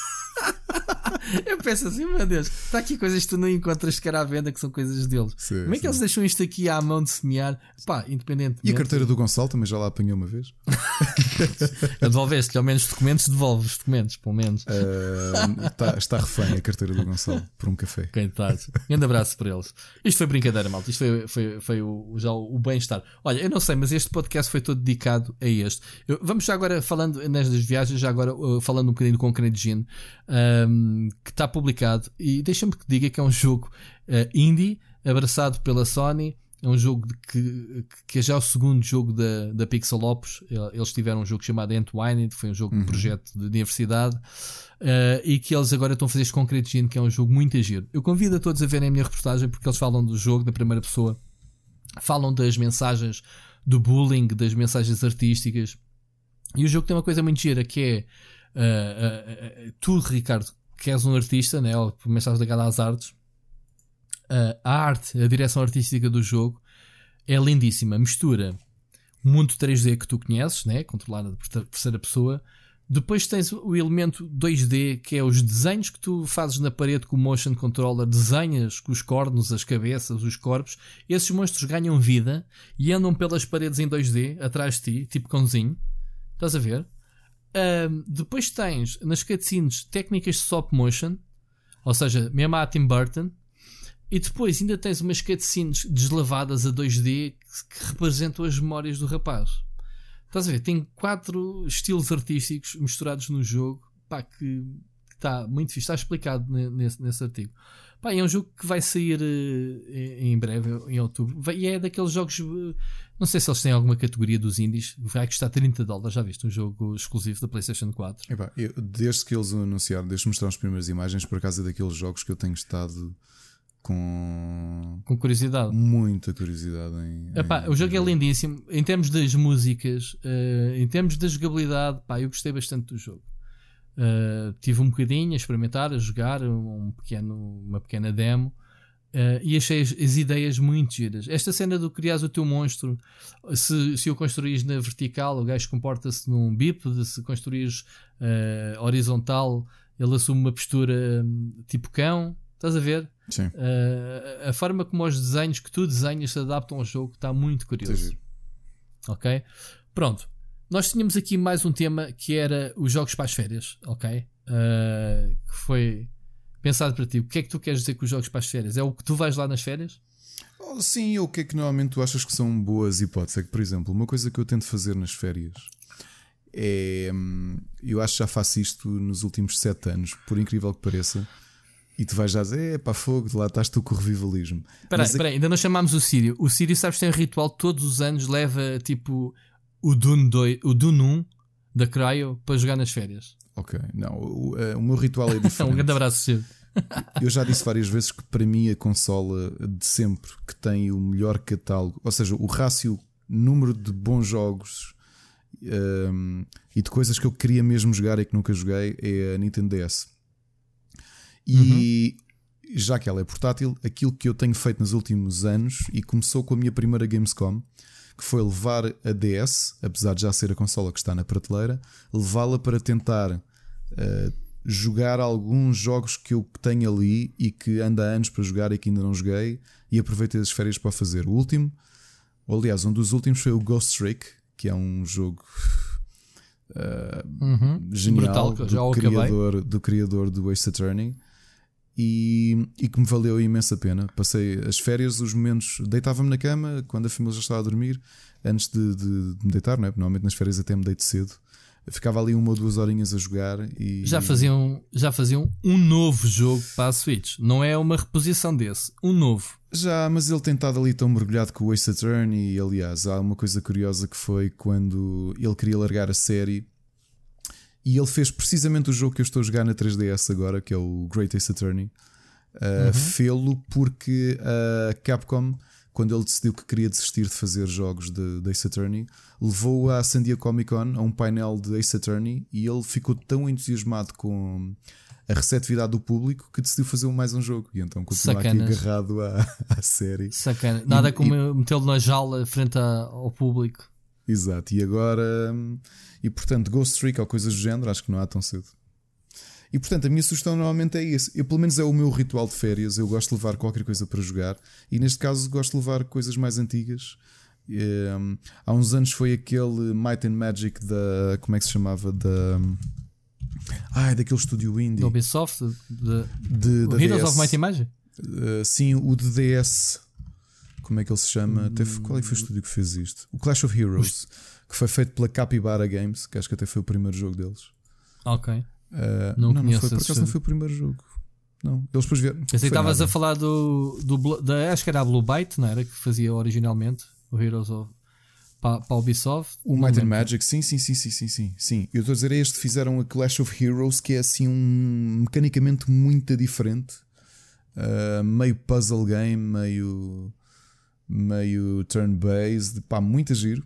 Eu penso assim, meu Deus, está aqui coisas que tu não encontras sequer à venda que são coisas deles. Sim, Como é que sim. eles deixam isto aqui à mão de semear? Pá, independente. E a carteira do Gonçalo também já lá apanhou uma vez? Devolveste-lhe ao menos os documentos, devolve os documentos, pelo menos. Uh, está, está refém a carteira do Gonçalo por um café. Coitado. Grande abraço para eles. Isto foi brincadeira, malta. Isto foi, foi, foi o, já o bem-estar. Olha, eu não sei, mas este podcast foi todo dedicado a este. Eu, vamos já agora falando nestas viagens, já agora uh, falando um bocadinho com o Canadian, um, que está publicado. E deixa-me que diga que é um jogo uh, indie, abraçado pela Sony. É um jogo que, que é já o segundo jogo da, da Pixel Opus. Eles tiveram um jogo chamado Entwined, foi um jogo uhum. de projeto de universidade. Uh, e que eles agora estão a fazer este Concrete Gene, que é um jogo muito agir. Eu convido a todos a verem a minha reportagem, porque eles falam do jogo na primeira pessoa, falam das mensagens do bullying, das mensagens artísticas. E o jogo tem uma coisa muito gira que é uh, uh, tu, Ricardo, que és um artista, né? ou menos estás ligado às artes, uh, a arte, a direção artística do jogo é lindíssima. Mistura mundo 3D que tu conheces, né? controlado por terceira pessoa. Depois tens o elemento 2D, que é os desenhos que tu fazes na parede com o motion controller, desenhas com os cornos, as cabeças, os corpos. Esses monstros ganham vida e andam pelas paredes em 2D atrás de ti, tipo cãozinho. Estás a ver? Um, depois tens nas cutscenes técnicas de stop motion, ou seja, mesmo a Tim Burton, e depois ainda tens umas cutscenes deslavadas a 2D que, que representam as memórias do rapaz. Estás a ver? Tem quatro estilos artísticos misturados no jogo pá, que está muito fixe. Está explicado nesse, nesse artigo. Pá, é um jogo que vai sair uh, em breve, em outubro. E é daqueles jogos. Uh, não sei se eles têm alguma categoria dos indies. Vai custar 30 dólares. Já viste? Um jogo exclusivo da PlayStation 4. Epá, eu, desde que eles anunciaram, desde mostrar as primeiras imagens, por acaso é daqueles jogos que eu tenho estado com. Com curiosidade. Muita curiosidade em. Epá, em... O jogo é lindíssimo. Em termos das músicas, uh, em termos da jogabilidade, pá, eu gostei bastante do jogo. Uh, tive um bocadinho a experimentar, a jogar um pequeno, uma pequena demo uh, e achei as, as, ideias muito giras. Esta cena do criar o teu monstro, se, se o construís na vertical, o gajo comporta-se num bípede, se construís uh, horizontal, ele assume uma postura um, tipo cão. Estás a ver? Sim. a forma como os desenhos que tu desenhas se adaptam ao jogo está muito curioso. Sim. Ok? Pronto. Nós tínhamos aqui mais um tema que era os jogos para as férias, ok? Uh, que foi pensado para ti. O que é que tu queres dizer com os jogos para as férias? É o que tu vais lá nas férias? Oh, sim, o que é que normalmente tu achas que são boas hipóteses? É que, por exemplo, uma coisa que eu tento fazer nas férias é. Hum, eu acho que já faço isto nos últimos sete anos, por incrível que pareça. E tu vais já dizer, é pá, fogo, lá estás tu com o revivalismo. Espera aí, ainda não chamámos o Sírio. O Sírio, sabes, tem um ritual todos os anos, leva tipo o Dune, 2, o Dune 1 da Cryo para jogar nas férias. Ok, não, o, o meu ritual é diferente. um grande abraço, Sid. Eu já disse várias vezes que para mim a consola de sempre que tem o melhor catálogo, ou seja, o rácio número de bons jogos um, e de coisas que eu queria mesmo jogar e que nunca joguei é a Nintendo DS. E uhum. já que ela é portátil, aquilo que eu tenho feito nos últimos anos e começou com a minha primeira Gamescom que foi levar a DS, apesar de já ser a consola que está na prateleira, levá-la para tentar uh, jogar alguns jogos que eu tenho ali e que anda há anos para jogar e que ainda não joguei, e aproveitei as férias para fazer. O último, ou aliás, um dos últimos foi o Ghost Trick, que é um jogo uh, uhum. genial Brutal, do, criador, do criador do Ace Attorney. E, e, que me valeu imensa pena. Passei as férias, os momentos. Deitava-me na cama quando a família já estava a dormir, antes de, de, de me deitar, não é? Normalmente nas férias até me deito cedo. ficava ali uma ou duas horinhas a jogar e. Já faziam, já faziam um novo jogo para a Switch. Não é uma reposição desse, um novo. Já, mas ele tem estado ali tão mergulhado com o Ace Attorney. E aliás, há uma coisa curiosa que foi quando ele queria largar a série e ele fez precisamente o jogo que eu estou a jogar na 3DS agora, que é o Great Ace Attorney. Uh, uhum. Fê-lo porque a Capcom, quando ele decidiu que queria desistir de fazer jogos de, de Ace Attorney, levou-o à San Diego Comic Con a um painel de Ace Attorney e ele ficou tão entusiasmado com a receptividade do público que decidiu fazer mais um jogo. E então continua aqui agarrado à, à série. Sacana. Nada e, como metê-lo na jaula frente ao público. Exato. E agora. Hum, e portanto, Ghost Trick ou coisas do género, acho que não há tão cedo. E portanto, a minha sugestão normalmente é esse. Eu, pelo menos é o meu ritual de férias. Eu gosto de levar qualquer coisa para jogar. E neste caso, gosto de levar coisas mais antigas. Um, há uns anos foi aquele Might and Magic da. Como é que se chamava? Da. Ah, é daquele estúdio indie. Do Ubisoft? De, de, de Heroes DS. of Might and Magic? Uh, sim, o de DS. Como é que ele se chama? Hum, Teve, qual é que foi o estúdio que fez isto? O Clash of Heroes que foi feito pela Capybara Games, que acho que até foi o primeiro jogo deles. Ok. Uh, não, não, não foi, por acaso não foi o primeiro jogo. Não, eles depois vieram. Pensei estavas a falar do, do da, acho que era a Blue Byte, não era? Que fazia originalmente o Heroes of para, para a Ubisoft. O Might and Magic, sim, sim, sim, sim, sim, sim, sim. Eu estou a dizer, é este fizeram a Clash of Heroes, que é assim um mecanicamente muito diferente. Uh, meio puzzle game, meio meio turn-based, pá, muito giro.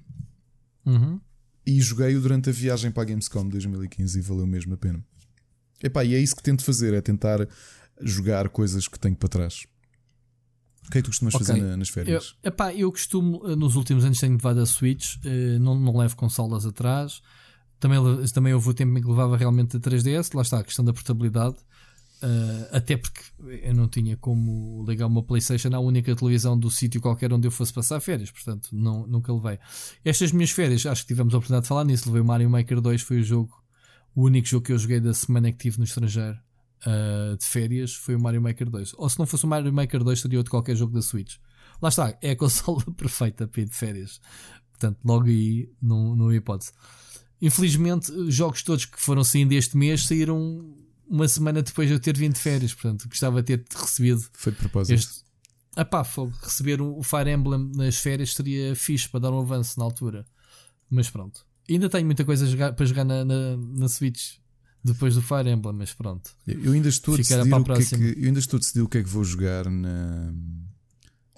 Uhum. E joguei-o durante a viagem para a Gamescom 2015 e valeu mesmo a pena. Epá, e é isso que tento fazer: é tentar jogar coisas que tenho para trás. O que é que tu costumas okay. fazer nas férias? Eu, epá, eu costumo, eh, nos últimos anos, tenho levado a Switch, eh, não, não levo consolas atrás. Também, também houve o tempo em que levava realmente a 3DS, lá está a questão da portabilidade. Uh, até porque eu não tinha como ligar uma PlayStation à única televisão do sítio qualquer onde eu fosse passar férias, portanto não, nunca levei. Estas minhas férias, acho que tivemos a oportunidade de falar nisso. Levei o Mario Maker 2, foi o jogo, o único jogo que eu joguei da semana que tive no estrangeiro uh, de férias. Foi o Mario Maker 2. Ou se não fosse o Mario Maker 2, seria outro qualquer jogo da Switch. Lá está, é a consola perfeita para ir de férias, portanto, logo aí não, não há hipótese. Infelizmente, os jogos todos que foram saindo este mês saíram uma semana depois de eu ter vindo de férias. Portanto, gostava de ter recebido. Foi de propósito. Este... Ah pá, receber o Fire Emblem nas férias seria fixe para dar um avanço na altura. Mas pronto. Ainda tenho muita coisa jogar, para jogar na, na, na, Switch depois do Fire Emblem, mas pronto. Eu ainda estou a decidir o que, é que eu ainda estou a decidir o que é que vou jogar na,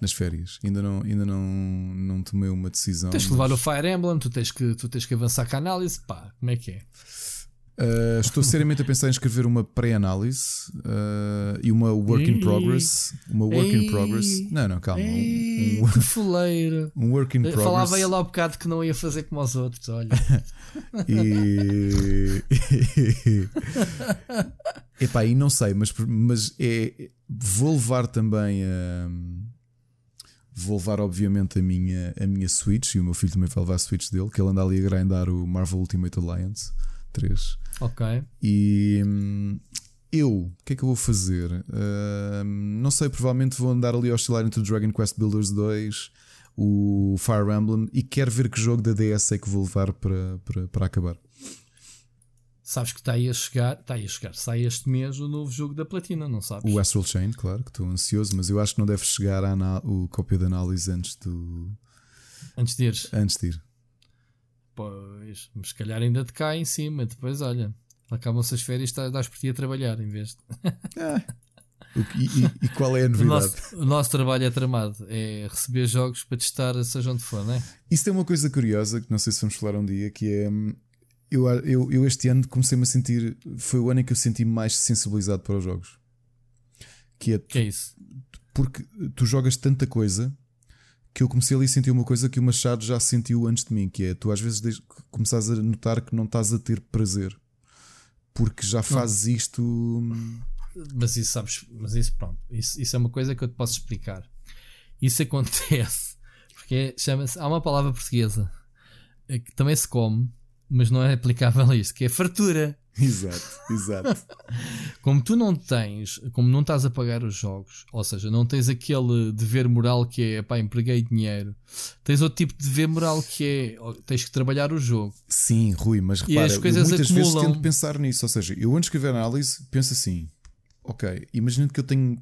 nas férias. Ainda não, ainda não, não tomei uma decisão. Tens que levar o Fire Emblem, tu tens que, tu tens que avançar com a análise. Pá, como é que é? Uh, estou seriamente a pensar em escrever uma pré-análise uh, e uma work in progress. Uma work Ei. in progress. Não, não, calma. Ei, um, um, que fuleiro. Um work in progress. Falava ele um bocado que não ia fazer como os outros, olha. e. Epá, e não sei, mas, mas é, vou levar também a. Vou levar, obviamente, a minha, a minha Switch e o meu filho também vai levar a Switch dele, que ele anda ali a grindar o Marvel Ultimate Alliance 3. Ok. E hum, eu, o que é que eu vou fazer? Uh, não sei, provavelmente vou andar ali a oscilar entre o Dragon Quest Builders 2, o Fire Emblem e quero ver que jogo da DS é que vou levar para, para, para acabar. Sabes que está aí a chegar, está aí a chegar, sai este mês o novo jogo da Platina, não sabes? O Astral Chain, claro, que estou ansioso, mas eu acho que não deve chegar a o cópia de análise antes do. Antes de ir. Antes de ir. Pois, mas se calhar ainda te cai em cima. Depois, olha, acabam-se as férias e dás por ti a trabalhar em vez de. Ah, e, e, e, qual é a novidade? O nosso, o nosso, trabalho é tramado, é receber jogos para testar, seja onde for, não é? Isso tem uma coisa curiosa que não sei se vamos falar um dia, que é. Eu, eu, eu este ano comecei-me a sentir. Foi o ano em que eu senti mais sensibilizado para os jogos. Que é, que é isso? Porque tu jogas tanta coisa que eu comecei ali a sentir uma coisa que o Machado já sentiu antes de mim, que é tu às vezes começas a notar que não estás a ter prazer porque já fazes não. isto. Mas isso sabes, mas isso pronto, isso, isso é uma coisa que eu te posso explicar. Isso acontece porque chama-se. Há uma palavra portuguesa é que também se come, mas não é aplicável a isto, que é fartura. Exato, exato. como tu não tens, como não estás a pagar os jogos, ou seja, não tens aquele dever moral que é pá, empreguei dinheiro, tens outro tipo de dever moral que é tens que trabalhar o jogo. Sim, Rui, mas repara, muitas acumulam... vezes tento pensar nisso, ou seja, eu antes de escrever análise penso assim, ok, imaginando que eu tenho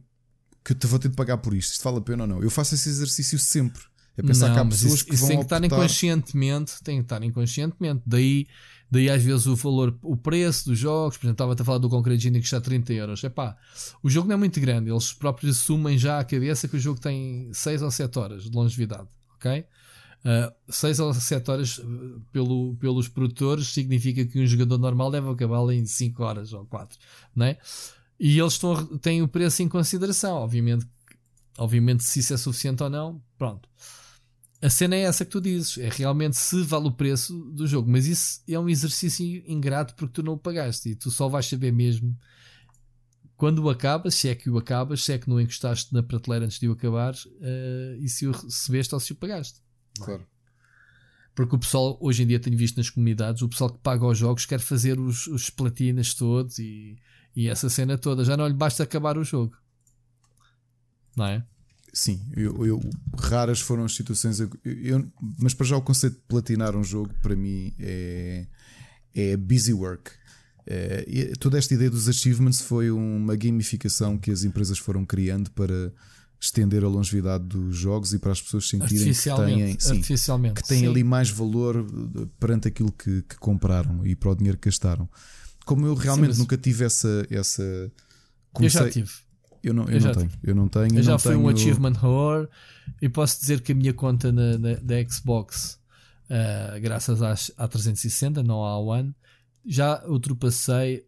que eu te vou ter de pagar por isto, isto vale a pena ou não? Eu faço esse exercício sempre. É pensar não, que há pessoas isso, que isso vão tem que optar... estar inconscientemente, tem que estar inconscientemente. Daí Daí às vezes o valor, o preço dos jogos, por exemplo, estava a falar do Concrete Genie que está a 30 euros. Epá, o jogo não é muito grande, eles próprios assumem já à cabeça que o jogo tem 6 ou 7 horas de longevidade, ok? Uh, 6 ou 7 horas uh, pelo, pelos produtores significa que um jogador normal deve acabá-lo em 5 horas ou 4, não é? E eles estão, têm o preço em consideração, obviamente, obviamente se isso é suficiente ou não, pronto a cena é essa que tu dizes, é realmente se vale o preço do jogo, mas isso é um exercício ingrato porque tu não o pagaste e tu só vais saber mesmo quando o acabas, se é que o acabas, se é que não encostaste na prateleira antes de o acabar uh, e se o recebeste ou se o pagaste. Claro. Porque o pessoal, hoje em dia, tenho visto nas comunidades, o pessoal que paga os jogos quer fazer os, os platinas todos e, e essa cena toda. Já não lhe basta acabar o jogo, não é? Sim, eu, eu, raras foram as situações. Eu, eu, mas para já o conceito de platinar um jogo para mim é, é busy work. É, toda esta ideia dos achievements foi uma gamificação que as empresas foram criando para estender a longevidade dos jogos e para as pessoas sentirem que têm, sim, que têm ali mais valor perante aquilo que, que, compraram e para o dinheiro que gastaram. Como eu realmente sim, nunca tive essa. essa comecei, eu já tive. Eu não, eu, eu não tenho. Eu não tenho. Eu já não fui tenho... um achievement horror e posso dizer que a minha conta na, na da Xbox, uh, graças às, à 360, não à One, já ultrapassei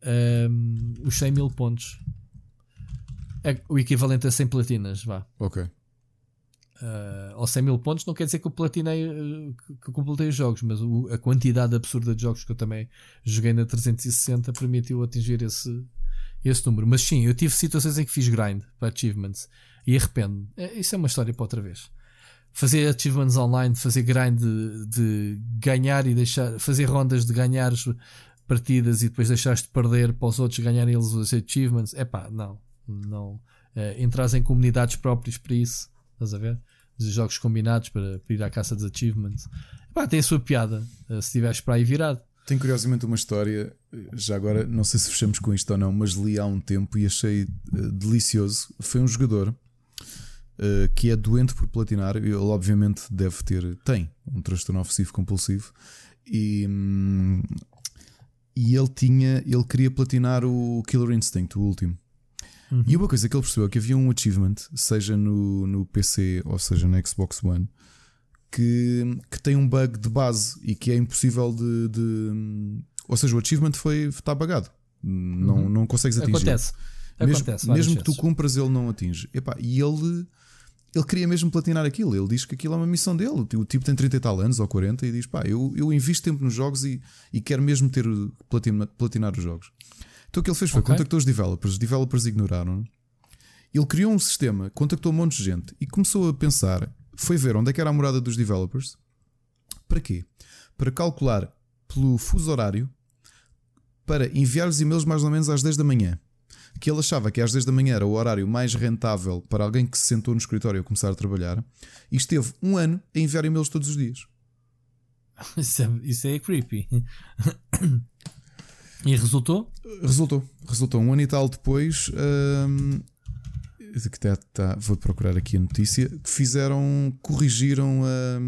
um, os 100 mil pontos. É o equivalente a 100 platinas, vá. Ok. Uh, ou 100 mil pontos não quer dizer que eu platinei que eu completei os jogos, mas o, a quantidade absurda de jogos que eu também joguei na 360 permitiu atingir esse, esse número. Mas sim, eu tive situações em que fiz grind para achievements e arrependo. É, isso é uma história para outra vez. Fazer achievements online, fazer grind de, de ganhar e deixar, fazer rondas de ganhar partidas e depois deixaste de perder para os outros ganharem eles os achievements. É pá, não, não. É, entras em comunidades próprias para isso, estás a ver? Os jogos combinados para, para ir à caça dos achievements. Epá, tem a sua piada eh, se estiveres para aí virado. Tenho curiosamente uma história, já agora não sei se fechamos com isto ou não, mas li há um tempo e achei uh, delicioso. Foi um jogador uh, que é doente por platinar, ele obviamente deve ter, tem um transtorno obsessivo compulsivo e, hum, e ele tinha, ele queria platinar o Killer Instinct, o último. Uhum. E uma coisa que ele percebeu é que havia um achievement, seja no, no PC ou seja na Xbox One, que, que tem um bug de base e que é impossível de. de ou seja, o achievement foi, está bugado. Não, uhum. não consegues atingir. Acontece. Mesmo, Acontece mesmo que tu cumpras, ele não atinge. Epá, e ele, ele queria mesmo platinar aquilo. Ele diz que aquilo é uma missão dele. O tipo tem 30 e tal anos ou 40 e diz: pá, eu, eu invisto tempo nos jogos e, e quero mesmo ter platina, platinar os jogos. Então o que ele fez foi okay. contactou os developers, os developers ignoraram. Ele criou um sistema, contactou um monte de gente e começou a pensar foi ver onde é que era a morada dos developers. Para quê? Para calcular pelo fuso horário para enviar os e-mails mais ou menos às 10 da manhã. Que ele achava que às 10 da manhã era o horário mais rentável para alguém que se sentou no escritório a começar a trabalhar e esteve um ano a enviar e-mails todos os dias. Isso é, isso é creepy. E resultou? Resultou. Resultou. Um ano e tal depois, hum, que tá, tá, vou procurar aqui a notícia, que fizeram, corrigiram a.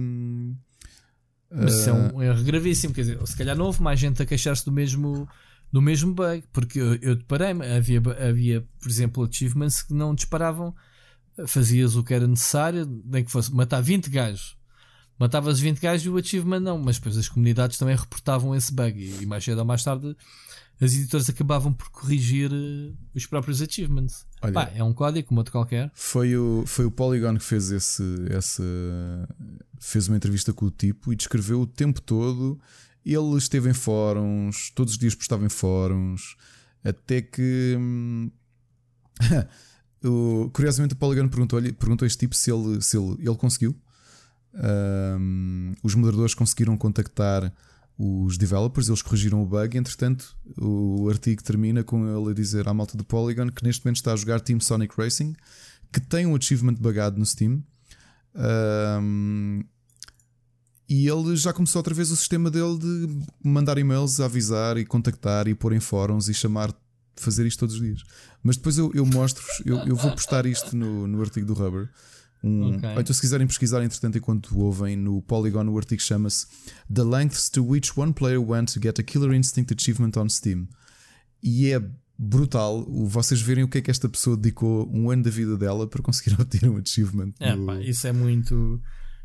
Mas isso é um erro gravíssimo, quer dizer, se calhar não houve mais gente a queixar-se do mesmo, do mesmo bug, porque eu, eu deparei-me, havia, havia, por exemplo, achievements que não disparavam, fazias o que era necessário, nem que fosse matar 20 gajos. Matavas 20 gajos e o achievement não, mas depois as comunidades também reportavam esse bug e mais cedo ou mais tarde as editoras acabavam por corrigir uh, os próprios achievements. Olha, Pá, é um código como outro qualquer. Foi o, foi o Polygon que fez esse, esse fez uma entrevista com o tipo e descreveu o tempo todo. Ele esteve em fóruns, todos os dias postava em fóruns, até que hum, o, curiosamente o Polygon perguntou-lhe perguntou a este tipo se ele, se ele, ele conseguiu. Um, os moderadores conseguiram contactar os developers, eles corrigiram o bug. Entretanto, o artigo termina com ele a dizer à malta do Polygon que neste momento está a jogar Team Sonic Racing, que tem um achievement bugado no Steam. Um, e ele já começou outra vez o sistema dele de mandar e-mails, avisar e contactar e pôr em fóruns e chamar, fazer isto todos os dias. Mas depois eu, eu mostro-vos, eu, eu, vou postar isto no, no artigo do Rubber. Um, okay. Então, se quiserem pesquisar, entretanto, enquanto ouvem no Polygon, o artigo chama-se The Lengths to Which One Player Went to Get a Killer Instinct Achievement on Steam. E é brutal vocês verem o que é que esta pessoa dedicou um ano da vida dela para conseguir obter um achievement. É, pá, isso é muito.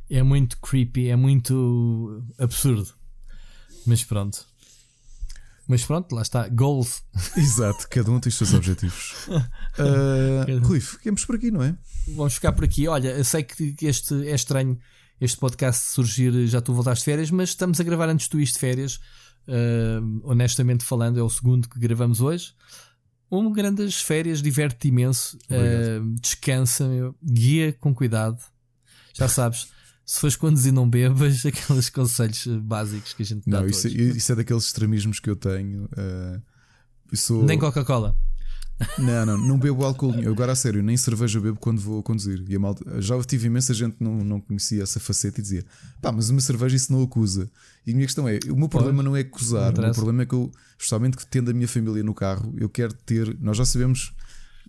É muito creepy, é muito absurdo. Mas pronto. Mas pronto, lá está. Goals. Exato, cada um tem os seus objetivos. uh, Rui, ficamos por aqui, não é? Vamos ficar por aqui. Olha, eu sei que este é estranho este podcast surgir, já tu voltaste de férias, mas estamos a gravar antes tu isto de férias. Uh, honestamente falando, é o segundo que gravamos hoje. Um grandes férias, diverte imenso, uh, descansa, guia com cuidado. Já sabes, se fores conduzir, não bebas, aqueles conselhos básicos que a gente dá. Não, isso, é, isso, é daqueles extremismos que eu tenho. Uh, sou... Nem Coca-Cola. Não, não, não bebo álcool nenhum. Agora a sério, nem cerveja bebo quando vou conduzir. E malta, já tive imensa gente que não, não conhecia essa faceta e dizia: pá, mas uma cerveja isso não acusa. E a minha questão é: o meu problema não é acusar, o meu problema é que eu, justamente que tendo a minha família no carro, eu quero ter. Nós já sabemos,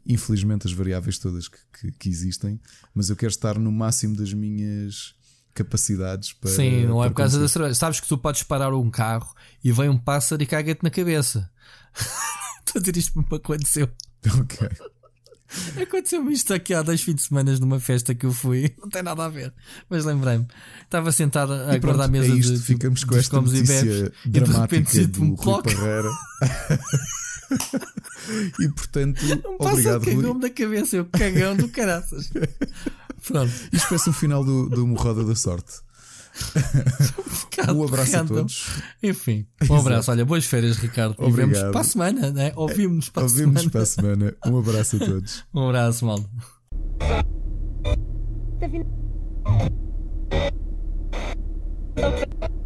infelizmente, as variáveis todas que, que, que existem, mas eu quero estar no máximo das minhas capacidades para. Sim, não é por causa da cerveja. Sabes que tu podes parar um carro e vem um pássaro e caga-te na cabeça. Estou a dizer isto me aconteceu. Ok. Aconteceu-me isto aqui há dois fins de semana numa festa que eu fui. Não tem nada a ver. Mas lembrei-me. Estava sentado a guardar a mesa é isto, de, ficamos com esta notícia e, e de repente do um Rui Parreira. e portanto, um obrigado Rui. Um da cabeça, eu cagão do caraças. Pronto. Isto parece o final do, do Morroda da Sorte. um abraço a todos. Enfim, um abraço. Olha, boas férias, Ricardo. Obrigado. E vemos para a semana, né? Ouvimos para a Ouvimos semana. para a semana. Um abraço a todos. um abraço, mal. Tá